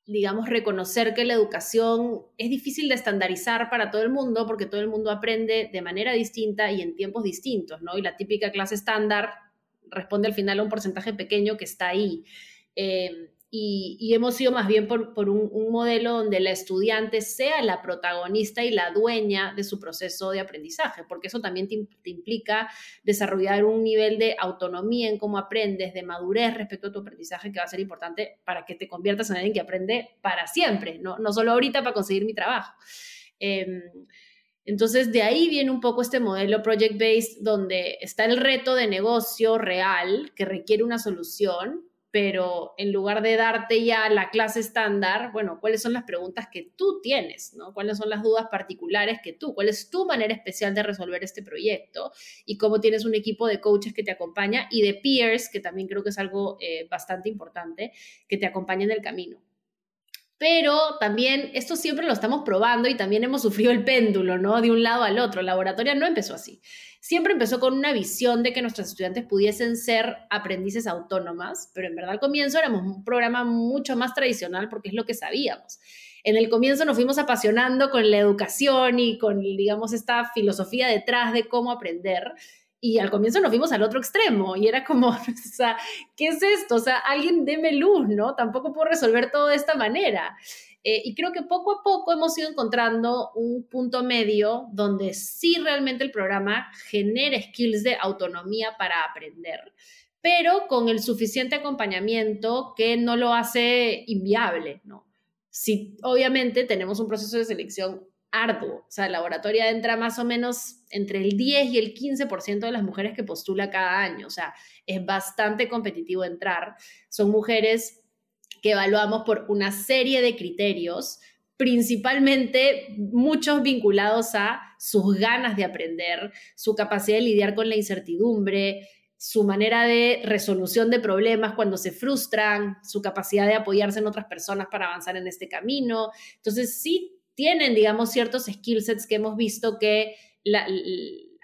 digamos, reconocer que la educación es difícil de estandarizar para todo el mundo porque todo el mundo aprende de manera distinta y en tiempos distintos, ¿no? Y la típica clase estándar responde al final a un porcentaje pequeño que está ahí. Eh, y, hemos ido más bien por, un, modelo donde la estudiante sea la protagonista y la dueña de su proceso de aprendizaje, porque eso también te, implica desarrollar un nivel de autonomía en cómo aprendes, de madurez respecto a tu aprendizaje, que va a ser importante para que te conviertas en alguien que aprende para siempre, no, no solo ahorita para conseguir mi trabajo. Em, Entonces, de ahí viene un poco este modelo project-based donde está el reto de negocio real que requiere una solución, pero en lugar de darte ya la clase estándar, bueno, ¿cuáles son las preguntas que tú tienes? ¿no? ¿Cuáles son las dudas particulares que tú? ¿Cuál es tu manera especial de resolver este proyecto? Y cómo tienes un equipo de coaches que te acompaña y de peers, que también creo que es algo eh, bastante importante, que te acompañen en el camino pero también esto siempre lo estamos probando y también hemos sufrido el péndulo, ¿no? De un lado al otro. La laboratoria no empezó así. Siempre empezó con una visión de que nuestros estudiantes pudiesen ser aprendices autónomas, pero en verdad al comienzo éramos un programa mucho más tradicional porque es lo que sabíamos. En el comienzo nos fuimos apasionando con la educación y con, digamos, esta filosofía detrás de cómo aprender y al comienzo nos fuimos al otro extremo y era como, o sea, ¿qué es esto? O sea, alguien deme luz, ¿no? Tampoco puedo resolver todo de esta manera. Eh, y creo que poco a poco hemos ido encontrando un punto medio donde sí realmente el programa genera skills de autonomía para aprender, pero con el suficiente acompañamiento que no lo hace inviable, ¿no? Si obviamente tenemos un proceso de selección arduo. O sea, el laboratorio entra más o menos entre el 10 y el 15% de las mujeres que postula cada año. O sea, es bastante competitivo entrar. Son mujeres que evaluamos por una serie de criterios, principalmente muchos vinculados a sus ganas de aprender, su capacidad de lidiar con la incertidumbre, su manera de resolución de problemas cuando se frustran, su capacidad de apoyarse en otras personas para avanzar en este camino. Entonces, sí tienen, digamos, ciertos skill sets que hemos visto que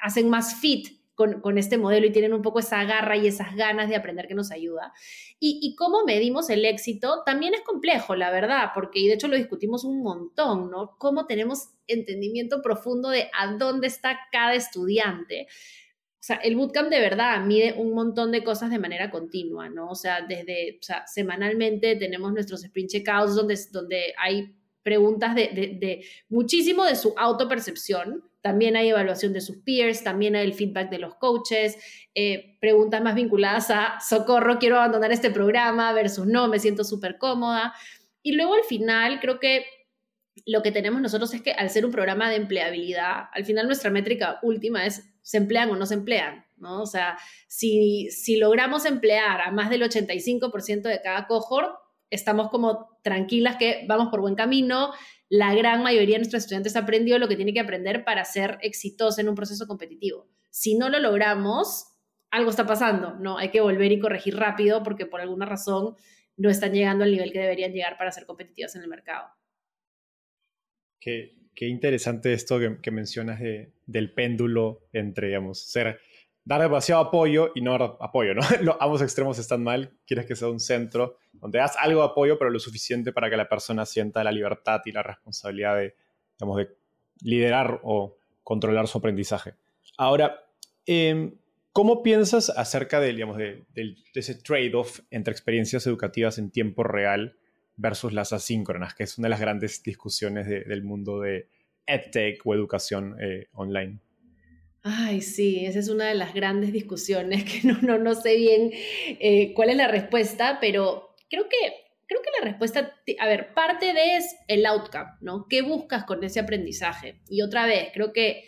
hacen más fit con, este modelo y tienen un poco esa garra y esas ganas de aprender que nos ayuda. Y, cómo medimos el éxito también es complejo, la verdad, porque y de hecho lo discutimos un montón, ¿no? Cómo tenemos entendimiento profundo de a dónde está cada estudiante. O sea, el bootcamp de verdad mide un montón de cosas de manera continua, ¿no? O sea, desde, o sea, semanalmente tenemos nuestros sprint checkouts donde, donde hay preguntas de, muchísimo de su autopercepción. También hay evaluación de sus peers, también hay el feedback de los coaches, eh, preguntas más vinculadas a socorro, quiero abandonar este programa versus no, me siento súper cómoda. Y luego al final creo que lo que tenemos nosotros es que al ser un programa de empleabilidad, al final nuestra métrica última es se emplean o no se emplean, ¿no? O sea, si, si logramos emplear a más del 85% de cada cohort, estamos como tranquilas que vamos por buen camino. La gran mayoría de nuestros estudiantes aprendió lo que tiene que aprender para ser exitosos en un proceso competitivo. Si no lo logramos, algo está pasando, ¿no? Hay que volver y corregir rápido porque por alguna razón no están llegando al nivel que deberían llegar para ser competitivos en el mercado. Qué, interesante esto que, mencionas del péndulo entre, digamos, ser dar demasiado apoyo y no dar apoyo, ¿no? ambos extremos están mal, quieres que sea un centro donde das algo de apoyo, pero lo suficiente para que la persona sienta la libertad y la responsabilidad de, digamos, de liderar o controlar su aprendizaje. Ahora, em, ¿cómo piensas acerca de, digamos, de, ese trade-off entre experiencias educativas en tiempo real versus las asíncronas, que es una de las grandes discusiones del mundo de EdTech o educación eh, online? Ay, sí, esa es una de las grandes discusiones que no, no, no sé bien eh, cuál es la respuesta, pero creo que, creo que la respuesta, a ver, parte de es el outcome, ¿no? ¿Qué buscas con ese aprendizaje? Y otra vez, creo que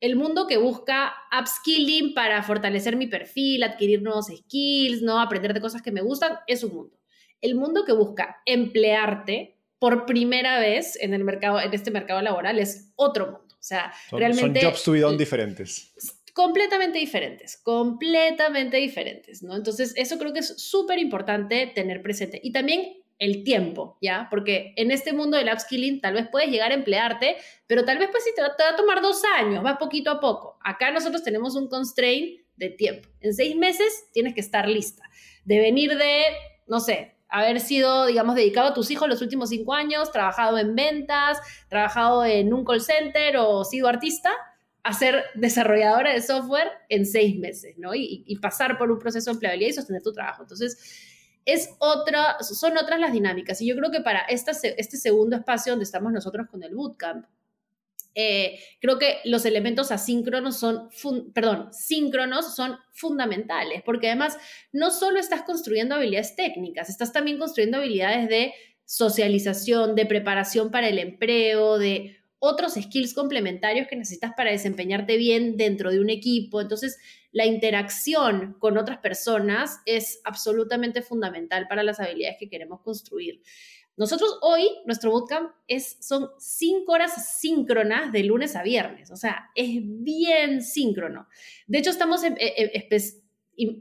el mundo que busca upskilling para fortalecer mi perfil, adquirir nuevos skills, ¿no? Aprender de cosas que me gustan, es un mundo. El mundo que busca emplearte por primera vez en el mercado, en este mercado laboral, es otro mundo. O sea, realmente... Son jobs to be done diferentes. Completamente diferentes, completamente diferentes, ¿no? Entonces, eso creo que es súper importante tener presente. Y también el tiempo, ¿ya? Porque en este mundo del upskilling tal vez puedes llegar a emplearte, pero tal vez pues sí te va, a tomar dos años, va poquito a poco. Acá nosotros tenemos un constraint de tiempo. En seis meses tienes que estar lista. De venir de, no sé, haber sido, digamos, dedicado a tus hijos los últimos cinco años, trabajado en ventas, trabajado en un call center o sido artista, a ser desarrolladora de software en seis meses, ¿no? Y, pasar por un proceso de empleabilidad y sostener tu trabajo. Entonces, es otra, son otras las dinámicas. Y yo creo que para esta, este segundo espacio donde estamos nosotros con el bootcamp, eh, creo que los elementos asíncronos son, perdón, son fundamentales, porque además no solo estás construyendo habilidades técnicas, estás también construyendo habilidades de socialización, de preparación para el empleo, de otros skills complementarios que necesitas para desempeñarte bien dentro de un equipo. Entonces, la interacción con otras personas es absolutamente fundamental para las habilidades que queremos construir. Nosotros hoy, nuestro bootcamp es, son cinco horas síncronas de lunes a viernes, o sea, es bien síncrono. De hecho, estamos eh, eh,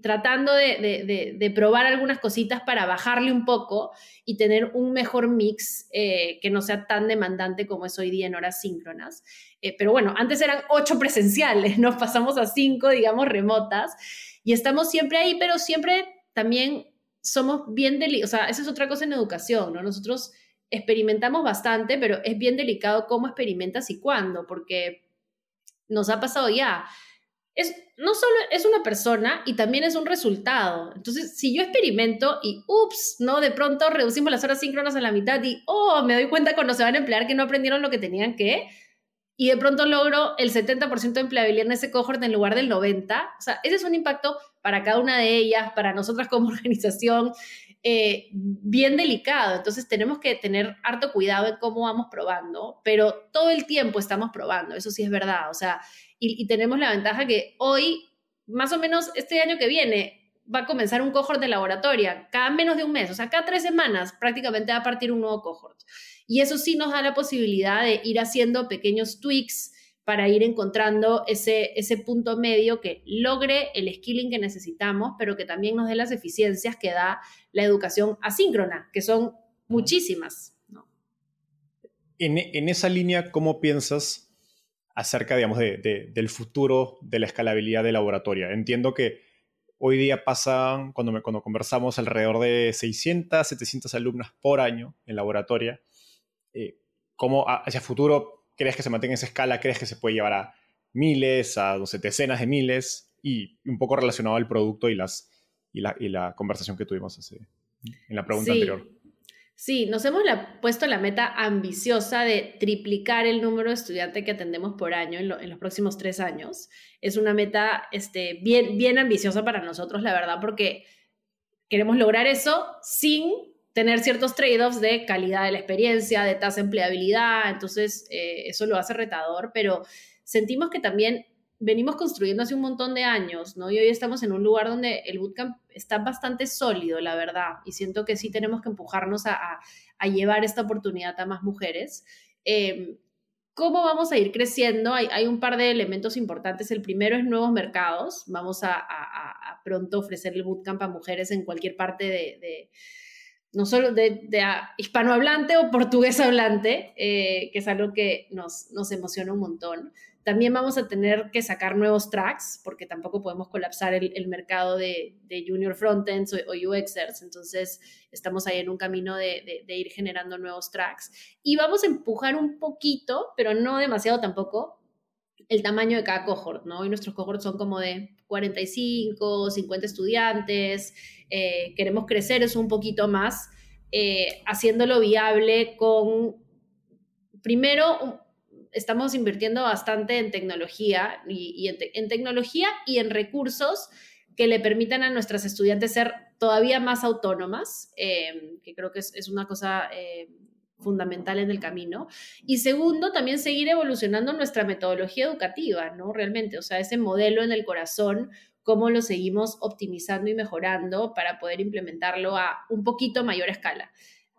tratando de, probar algunas cositas para bajarle un poco y tener un mejor mix eh, que no sea tan demandante como es hoy día en horas síncronas. pero bueno, antes eran ocho presenciales, nos pasamos a cinco, digamos, remotas y estamos siempre ahí, pero siempre también somos bien delicados, o sea, esa es otra cosa en educación, ¿no? Nosotros experimentamos bastante, pero es bien delicado cómo experimentas y cuándo, porque nos ha pasado ya. Es, no solo es una persona y también es un resultado. Entonces, si yo experimento y, ups, ¿no? De pronto reducimos las horas síncronas a la mitad y, oh, me doy cuenta cuando se van a emplear que no aprendieron lo que tenían que, y de pronto logro el 70% de empleabilidad en ese cohort en lugar del 90%. O sea, ese es un impacto para cada una de ellas, para nosotras como organización, eh, bien delicado. Entonces tenemos que tener harto cuidado en cómo vamos probando, pero todo el tiempo estamos probando, eso sí es verdad. O sea, y, y tenemos la ventaja que hoy, más o menos este año que viene, va a comenzar un cohort de laboratoria cada menos de un mes, o sea, cada tres semanas prácticamente va a partir un nuevo cohort. Y eso sí nos da la posibilidad de ir haciendo pequeños tweaks para ir encontrando ese, ese punto medio que logre el skilling que necesitamos, pero que también nos dé las eficiencias que da la educación asíncrona, que son muchísimas. En, en, esa línea, ¿cómo piensas acerca, digamos, de, del futuro de la escalabilidad de laboratoria? Entiendo que hoy día pasan, cuando, me, cuando conversamos, alrededor de 600, 700 alumnas por año en laboratoria eh, ¿cómo hacia futuro crees que se mantenga esa escala? ¿Crees que se puede llevar a miles, a decenas de miles? Y un poco relacionado al producto y, las, y, la, y la conversación que tuvimos hace, en la pregunta anterior. Sí, nos hemos puesto la meta ambiciosa de triplicar el número de estudiantes que atendemos por año en, los próximos tres años. Es una meta este, bien, bien ambiciosa para nosotros, la verdad, porque queremos lograr eso sin tener ciertos trade-offs de calidad de la experiencia, de tasa de empleabilidad, entonces eh, eso lo hace retador, pero sentimos que también venimos construyendo hace un montón de años, ¿no? Y hoy estamos en un lugar donde el bootcamp está bastante sólido, la verdad, y siento que sí tenemos que empujarnos a, llevar esta oportunidad a más mujeres. Em, ¿Cómo vamos a ir creciendo? Hay, un par de elementos importantes. El primero es nuevos mercados. Vamos a, pronto ofrecer el bootcamp a mujeres en cualquier parte de no solo de, hispanohablante o portugués hablante, eh, que es algo que nos, nos emociona un montón. También vamos a tener que sacar nuevos tracks, porque tampoco podemos colapsar el, mercado de, junior frontends o, o, UXers. Entonces, estamos ahí en un camino de, de, ir generando nuevos tracks. Y vamos a empujar un poquito, pero no demasiado tampoco, el tamaño de cada cohort, ¿no? Y nuestros cohorts son como de 45, 50 estudiantes, eh, queremos crecer eso un poquito más, eh, haciéndolo viable con, primero, estamos invirtiendo bastante en tecnología y, en, tecnología y en recursos que le permitan a nuestras estudiantes ser todavía más autónomas, eh, que creo que es, una cosa fundamental en el camino. Y segundo, también seguir evolucionando nuestra metodología educativa, ¿no? Realmente, o sea, ese modelo en el corazón, cómo lo seguimos optimizando y mejorando para poder implementarlo a un poquito mayor escala.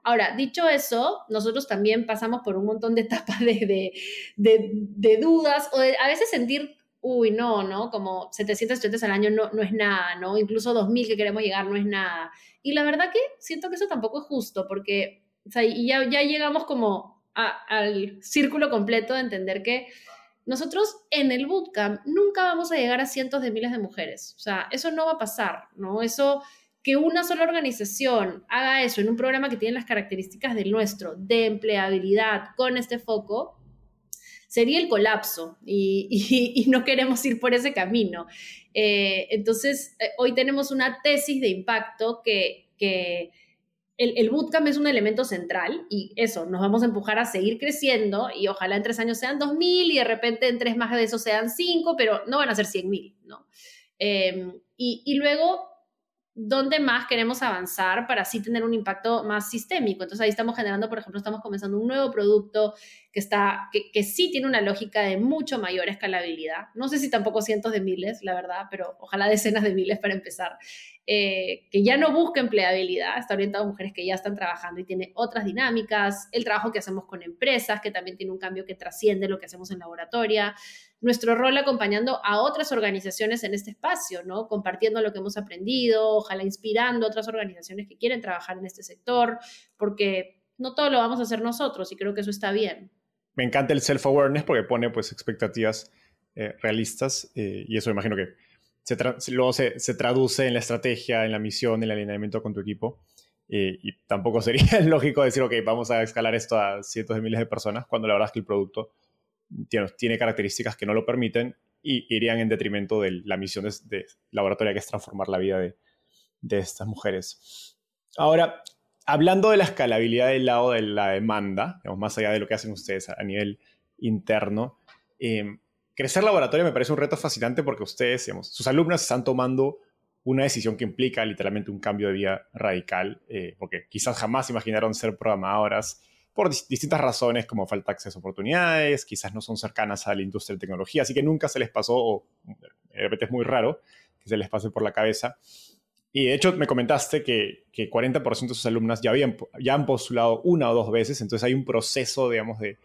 Ahora, dicho eso, nosotros también pasamos por un montón de etapas de, de, dudas o a veces sentir, uy, no, ¿no? Como 700 estudiantes al año no, no es nada, ¿no? Incluso 2.000 que queremos llegar no es nada. Y la verdad que siento que eso tampoco es justo porque o sea, y ya, ya llegamos como al círculo completo de entender que nosotros en el bootcamp nunca vamos a llegar a cientos de miles de mujeres. O sea, eso no va a pasar, ¿no? Eso, que una sola organización haga eso en un programa que tiene las características del nuestro, de empleabilidad, con este foco, sería el colapso y, no queremos ir por ese camino. Eh, entonces, eh, hoy tenemos una tesis de impacto que, el, bootcamp es un elemento central y eso, nos vamos a empujar a seguir creciendo y ojalá en tres años sean 2.000 y de repente en tres más de eso sean cinco, pero no van a ser 100.000, ¿no? Em, y, luego dónde más queremos avanzar para así tener un impacto más sistémico. Entonces ahí estamos generando, por ejemplo, estamos comenzando un nuevo producto que, está, que, sí tiene una lógica de mucho mayor escalabilidad. No sé si tampoco cientos de miles, la verdad, pero ojalá decenas de miles para empezar. Eh, que ya no busca empleabilidad, está orientado a mujeres que ya están trabajando y tiene otras dinámicas, el trabajo que hacemos con empresas, que también tiene un cambio que trasciende lo que hacemos en laboratoria, nuestro rol acompañando a otras organizaciones en este espacio, ¿no? Compartiendo lo que hemos aprendido, ojalá inspirando a otras organizaciones que quieren trabajar en este sector, porque no todo lo vamos a hacer nosotros y creo que eso está bien. Me encanta el self-awareness porque pone pues expectativas eh, realistas eh, y eso imagino que se luego se, se, traduce en la estrategia, en la misión, en el alineamiento con tu equipo. Y tampoco sería lógico decir, ok, vamos a escalar esto a cientos de miles de personas, cuando la verdad es que el producto tiene, tiene características que no lo permiten y irían en detrimento de la misión de, de laboratorio, que es transformar la vida de, de, estas mujeres. Ahora, hablando de la escalabilidad del lado de la demanda, digamos, más allá de lo que hacen ustedes a, nivel interno, eh, crecer laboratorio me parece un reto fascinante porque ustedes, digamos, sus alumnas están tomando una decisión que implica literalmente un cambio de vida radical, eh, porque quizás jamás imaginaron ser programadoras por distintas razones como falta de acceso a oportunidades, quizás no son cercanas a la industria de tecnología, así que nunca se les pasó, o de repente es muy raro que se les pase por la cabeza. Y de hecho me comentaste que, que 40% de sus alumnas ya, habían, ya han postulado una o dos veces, entonces hay un proceso, digamos, de,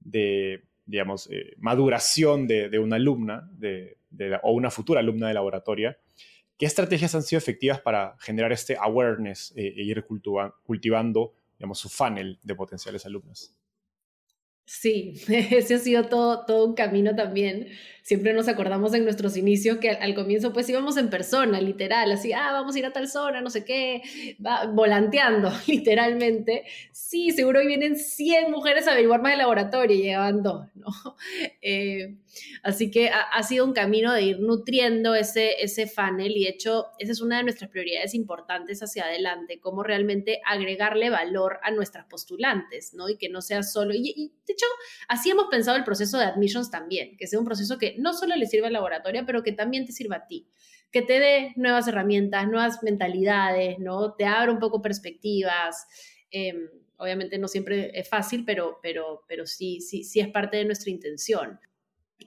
de digamos, eh, maduración de, una alumna o una futura alumna de laboratorio, ¿qué estrategias han sido efectivas para generar este awareness eh, e ir cultivando, digamos, su funnel de potenciales alumnas? Sí, ese ha sido todo, todo un camino también. Siempre nos acordamos en nuestros inicios que al, comienzo pues íbamos en persona, literal, así, ah, vamos a ir a tal zona, no sé qué, va, volanteando, literalmente. Sí, seguro vienen 100 mujeres a averiguar más el laboratorio y llegaban dos, ¿no? Eh, así que ha, sido un camino de ir nutriendo ese, ese funnel y de hecho esa es una de nuestras prioridades importantes hacia adelante, cómo realmente agregarle valor a nuestras postulantes, ¿no? Y que no sea solo, y de hecho así hemos pensado el proceso de admissions también, que sea un proceso que no solo le sirva al laboratorio, pero que también te sirva a ti, que te dé nuevas herramientas, nuevas mentalidades, ¿no? Te abra un poco perspectivas. Em, obviamente no siempre es fácil, pero, pero, pero sí, sí, sí es parte de nuestra intención.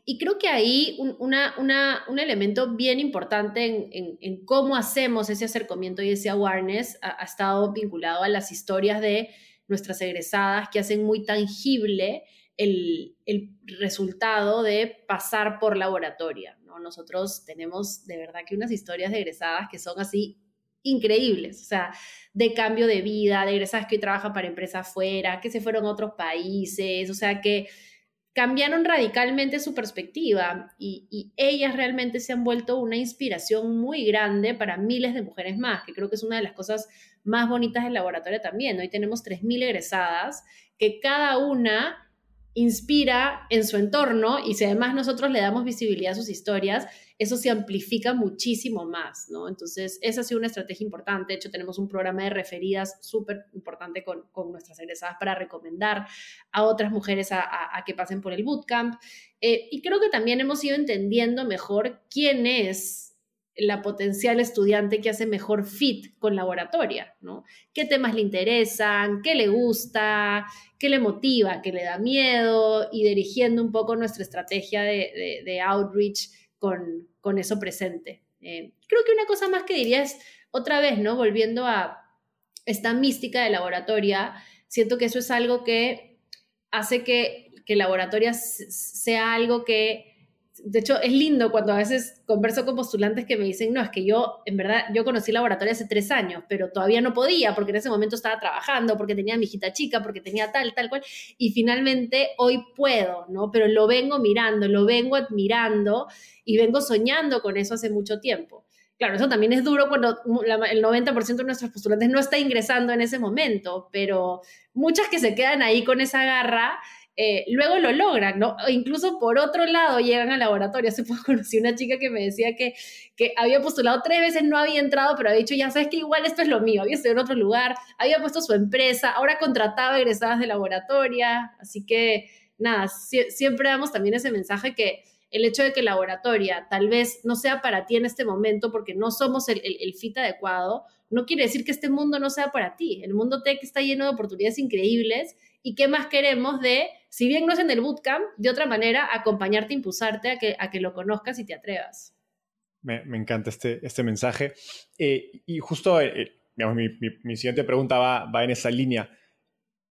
Y creo que ahí un, una, un elemento bien importante en, cómo hacemos ese acercamiento y ese awareness ha, estado vinculado a las historias de nuestras egresadas que hacen muy tangible el, resultado de pasar por laboratoria. ¿no? Nosotros tenemos de verdad que unas historias de egresadas que son así increíbles, o sea, de cambio de vida, de egresadas que hoy trabajan para empresas fuera, que se fueron a otros países, o sea, que cambiaron radicalmente su perspectiva y, y, ellas realmente se han vuelto una inspiración muy grande para miles de mujeres más, que creo que es una de las cosas más bonitas del laboratorio también. Hoy tenemos 3.000 egresadas que cada una inspira en su entorno y si además nosotros le damos visibilidad a sus historias, eso se amplifica muchísimo más, ¿no? Entonces, esa ha sido una estrategia importante. De hecho, tenemos un programa de referidas súper importante con, nuestras egresadas para recomendar a otras mujeres a, que pasen por el bootcamp. Eh, y creo que también hemos ido entendiendo mejor quién es la potencial estudiante que hace mejor fit con laboratoria, ¿no? ¿Qué temas le interesan? ¿Qué le gusta? ¿Qué le motiva? ¿Qué le da miedo? Y dirigiendo un poco nuestra estrategia de, outreach con, con, eso presente. Eh, creo que una cosa más que diría es, otra vez, ¿no? Volviendo a esta mística de laboratoria, siento que eso es algo que hace que, que laboratoria sea algo que de hecho, es lindo cuando a veces converso con postulantes que me dicen, no, es que yo, en verdad, yo conocí el laboratorio hace tres años, pero todavía no podía porque en ese momento estaba trabajando, porque tenía mi hijita chica, porque tenía tal, tal cual, y finalmente hoy puedo, ¿no? Pero lo vengo mirando, lo vengo admirando y vengo soñando con eso hace mucho tiempo. Claro, eso también es duro cuando el 90% de nuestros postulantes no está ingresando en ese momento, pero muchas que se quedan ahí con esa garra eh, luego lo logran, ¿no? O incluso por otro lado llegan al laboratorio. Hace poco conocí una chica que me decía que, que había postulado tres veces, no había entrado, pero había dicho, ya sabes que igual esto es lo mío, había estudiado en otro lugar, había puesto su empresa, ahora contrataba egresadas de laboratoria, así que nada, siempre damos también ese mensaje que el hecho de que laboratoria tal vez no sea para ti en este momento porque no somos el, el, fit adecuado, no quiere decir que este mundo no sea para ti. El mundo tech está lleno de oportunidades increíbles y qué más queremos de, si bien no es en el bootcamp, de otra manera, acompañarte, impulsarte a que, a que lo conozcas y te atrevas. Me, encanta este, este mensaje. Eh, y justo, eh, digamos, mi, mi, siguiente pregunta va, va en esa línea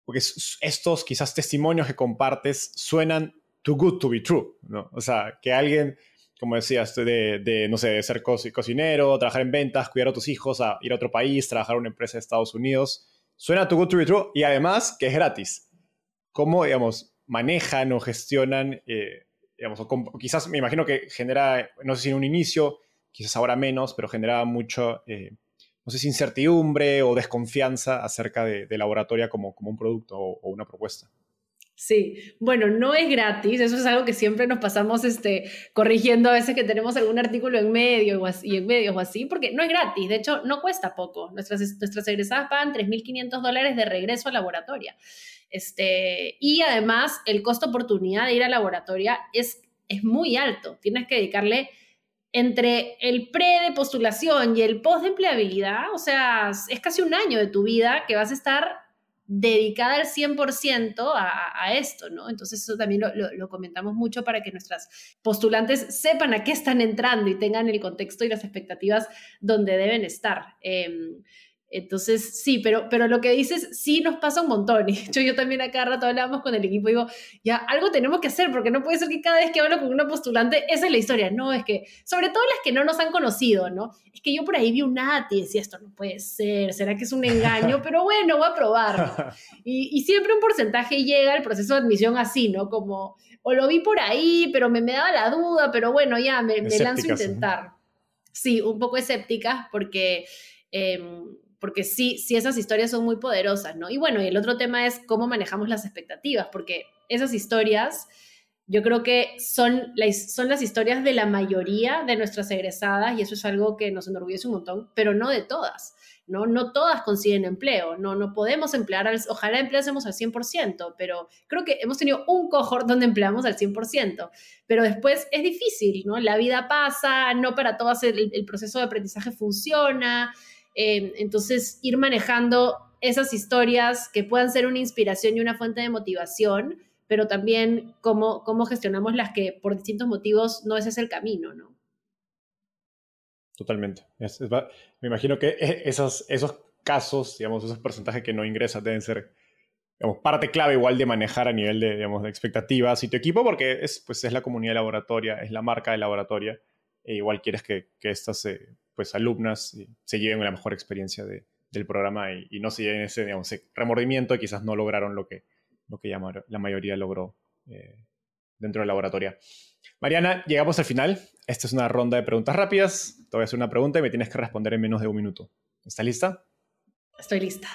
porque estos quizás testimonios que compartes suenan too good to be true, ¿no? O sea, que alguien, como decías, de, de no sé, de ser cocinero, trabajar en ventas, cuidar a tus hijos, a ir a otro país, trabajar en una empresa de Estados Unidos, suena too good to be true y además que es gratis. ¿Cómo, digamos, manejan o gestionan, eh, quizás me imagino que genera, no sé si en un inicio, quizás ahora menos, pero generaba mucho... Eh, no sé incertidumbre o desconfianza acerca de, laboratoria como, como un producto o, una propuesta. Sí, bueno, no es gratis, eso es algo que siempre nos pasamos este, corrigiendo a veces que tenemos algún artículo en medio o así, en medios o así, porque no es gratis, de hecho no cuesta poco. Nuestras, nuestras egresadas pagan 3.500 dólares de regreso a laboratoria. Este, y además el costo oportunidad de ir a laboratoria es, es muy alto, tienes que dedicarle entre el pre de postulación y el post de empleabilidad, o sea, es casi un año de tu vida que vas a estar dedicada al 100% a, a, esto, ¿no? Entonces eso también lo, comentamos mucho para que nuestras postulantes sepan a qué están entrando y tengan el contexto y las expectativas donde deben estar. Em, entonces, sí, pero, pero lo que dices sí nos pasa un montón. Y yo, yo también acá rato hablamos con el equipo y digo, ya, algo tenemos que hacer, porque no puede ser que cada vez que hablo con una postulante, esa es la historia. No, es que, sobre todo las que no nos han conocido, ¿no? Es que yo por ahí vi un ATI y decía, esto no puede ser, ¿será que es un engaño? Pero bueno, voy a probar. Y, siempre un porcentaje llega al proceso de admisión así, ¿no? Como, o lo vi por ahí, pero me, me daba la duda, pero bueno, ya, me, me lanzo a intentar. Sí, un poco escéptica, porque... Em, porque sí, sí esas historias son muy poderosas, ¿no? Y bueno, y el otro tema es cómo manejamos las expectativas, porque esas historias yo creo que son, son las historias de la mayoría de nuestras egresadas y eso es algo que nos enorgullece un montón, pero no de todas. ¿no? No todas consiguen empleo, no, no podemos emplear, al, ojalá empleásemos al 100%, pero creo que hemos tenido un cohort donde empleamos al 100%, pero después es difícil, ¿no? La vida pasa, no para todas el proceso de aprendizaje funciona, Em, entonces, ir manejando esas historias que puedan ser una inspiración y una fuente de motivación, pero también cómo, cómo gestionamos las que por distintos motivos no ese es el camino, ¿no? Totalmente. me imagino que e, esos, esos casos, digamos, esos porcentajes que no ingresan deben ser parte clave igual de manejar a nivel de, digamos, de expectativas y tu equipo, porque es, pues, es la comunidad laboratoria, es la marca de laboratoria, e igual quieres que, que estas se pues alumnas se lleven la mejor experiencia del programa y, no se lleven ese, digamos, remordimiento y quizás no lograron lo que, lo que la mayoría logró eh, dentro del laboratorio. Mariana, llegamos al final. Esta es una ronda de preguntas rápidas. Te voy a hacer una pregunta y me tienes que responder en menos de un minuto. ¿Estás lista? Estoy lista.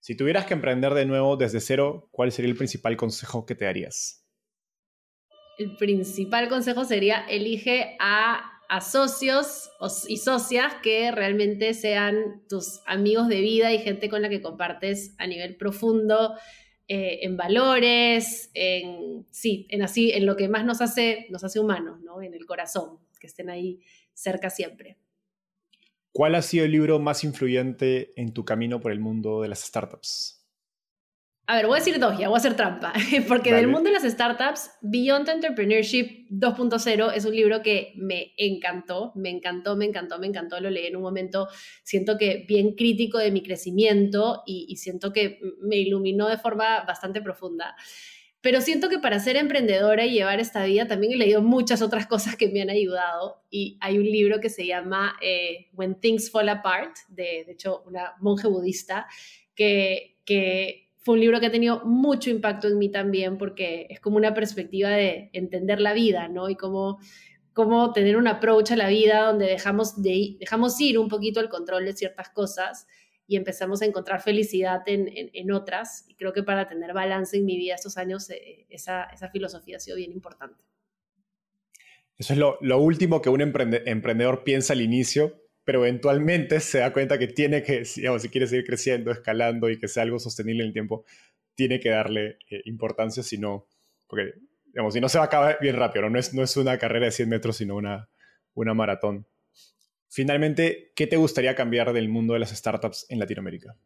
Si tuvieras que emprender de nuevo desde cero, ¿cuál sería el principal consejo que te darías? El principal consejo sería elige a a socios y socias que realmente sean tus amigos de vida y gente con la que compartes a nivel profundo eh, en valores, en sí, en así, en lo que más nos hace, nos hace humanos, ¿no? En el corazón, que estén ahí cerca siempre. ¿Cuál ha sido el libro más influyente en tu camino por el mundo de las startups? A ver, voy a decir dos, ya voy a hacer trampa, porque del mundo de las startups, Beyond Entrepreneurship 2.0 es un libro que me encantó, me encantó, me encantó, me encantó, lo leí en un momento, siento que bien crítico de mi crecimiento y, siento que me iluminó de forma bastante profunda. Pero siento que para ser emprendedora y llevar esta vida también he leído muchas otras cosas que me han ayudado y hay un libro que se llama eh, When Things Fall Apart, de, de hecho una monje budista, que, que fue un libro que ha tenido mucho impacto en mí también porque es como una perspectiva de entender la vida, ¿no? Y cómo, cómo tener un approach a la vida donde dejamos, de, dejamos ir un poquito el control de ciertas cosas y empezamos a encontrar felicidad en, en, otras. Y creo que para tener balance en mi vida estos años, eh, esa, esa, filosofía ha sido bien importante. Eso es lo, lo último que un emprendedor piensa al inicio, pero eventualmente se da cuenta que tiene que, digamos, si quiere seguir creciendo, escalando y que sea algo sostenible en el tiempo, tiene que darle eh, importancia, si no, porque digamos, y no se va a acabar bien rápido, no, es, no es una carrera de 100 metros, sino una, una maratón. Finalmente, ¿qué te gustaría cambiar del mundo de las startups en Latinoamérica?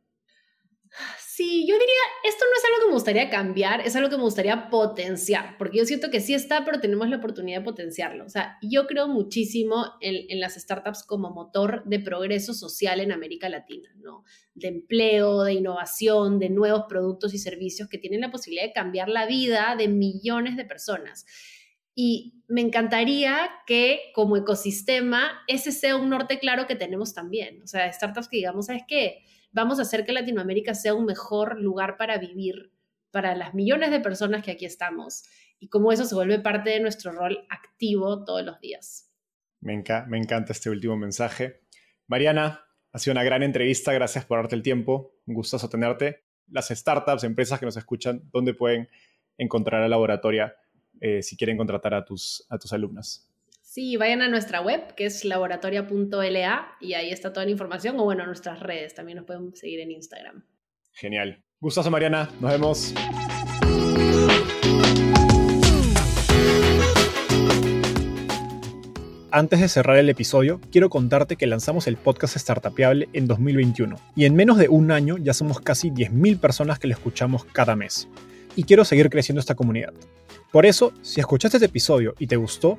Sí, yo diría, esto no es algo que me gustaría cambiar, es algo que me gustaría potenciar, porque yo siento que sí está, pero tenemos la oportunidad de potenciarlo. O sea, yo creo muchísimo en, las startups como motor de progreso social en América Latina, ¿no? De empleo, de innovación, de nuevos productos y servicios que tienen la posibilidad de cambiar la vida de millones de personas. Y me encantaría que como ecosistema ese sea un norte claro que tenemos también. O sea, startups que digamos, ¿sabes qué? Vamos a hacer que Latinoamérica sea un mejor lugar para vivir para las millones de personas que aquí estamos y cómo eso se vuelve parte de nuestro rol activo todos los días. Me, encanta este último mensaje. Mariana, ha sido una gran entrevista, gracias por darte el tiempo, un gustoso tenerte. Las startups, empresas que nos escuchan, ¿dónde pueden encontrar a Laboratoria eh, si quieren contratar a tus, a tus alumnas? Sí, vayan a nuestra web, que es laboratoria.la, y ahí está toda la información, o bueno, nuestras redes, también nos pueden seguir en Instagram. Genial. Gustoso, Mariana. Nos vemos. Antes de cerrar el episodio, quiero contarte que lanzamos el podcast Startupiable en 2021 y en menos de un año ya somos casi 10.000 personas que lo escuchamos cada mes. Y quiero seguir creciendo esta comunidad. Por eso, si escuchaste este episodio y te gustó,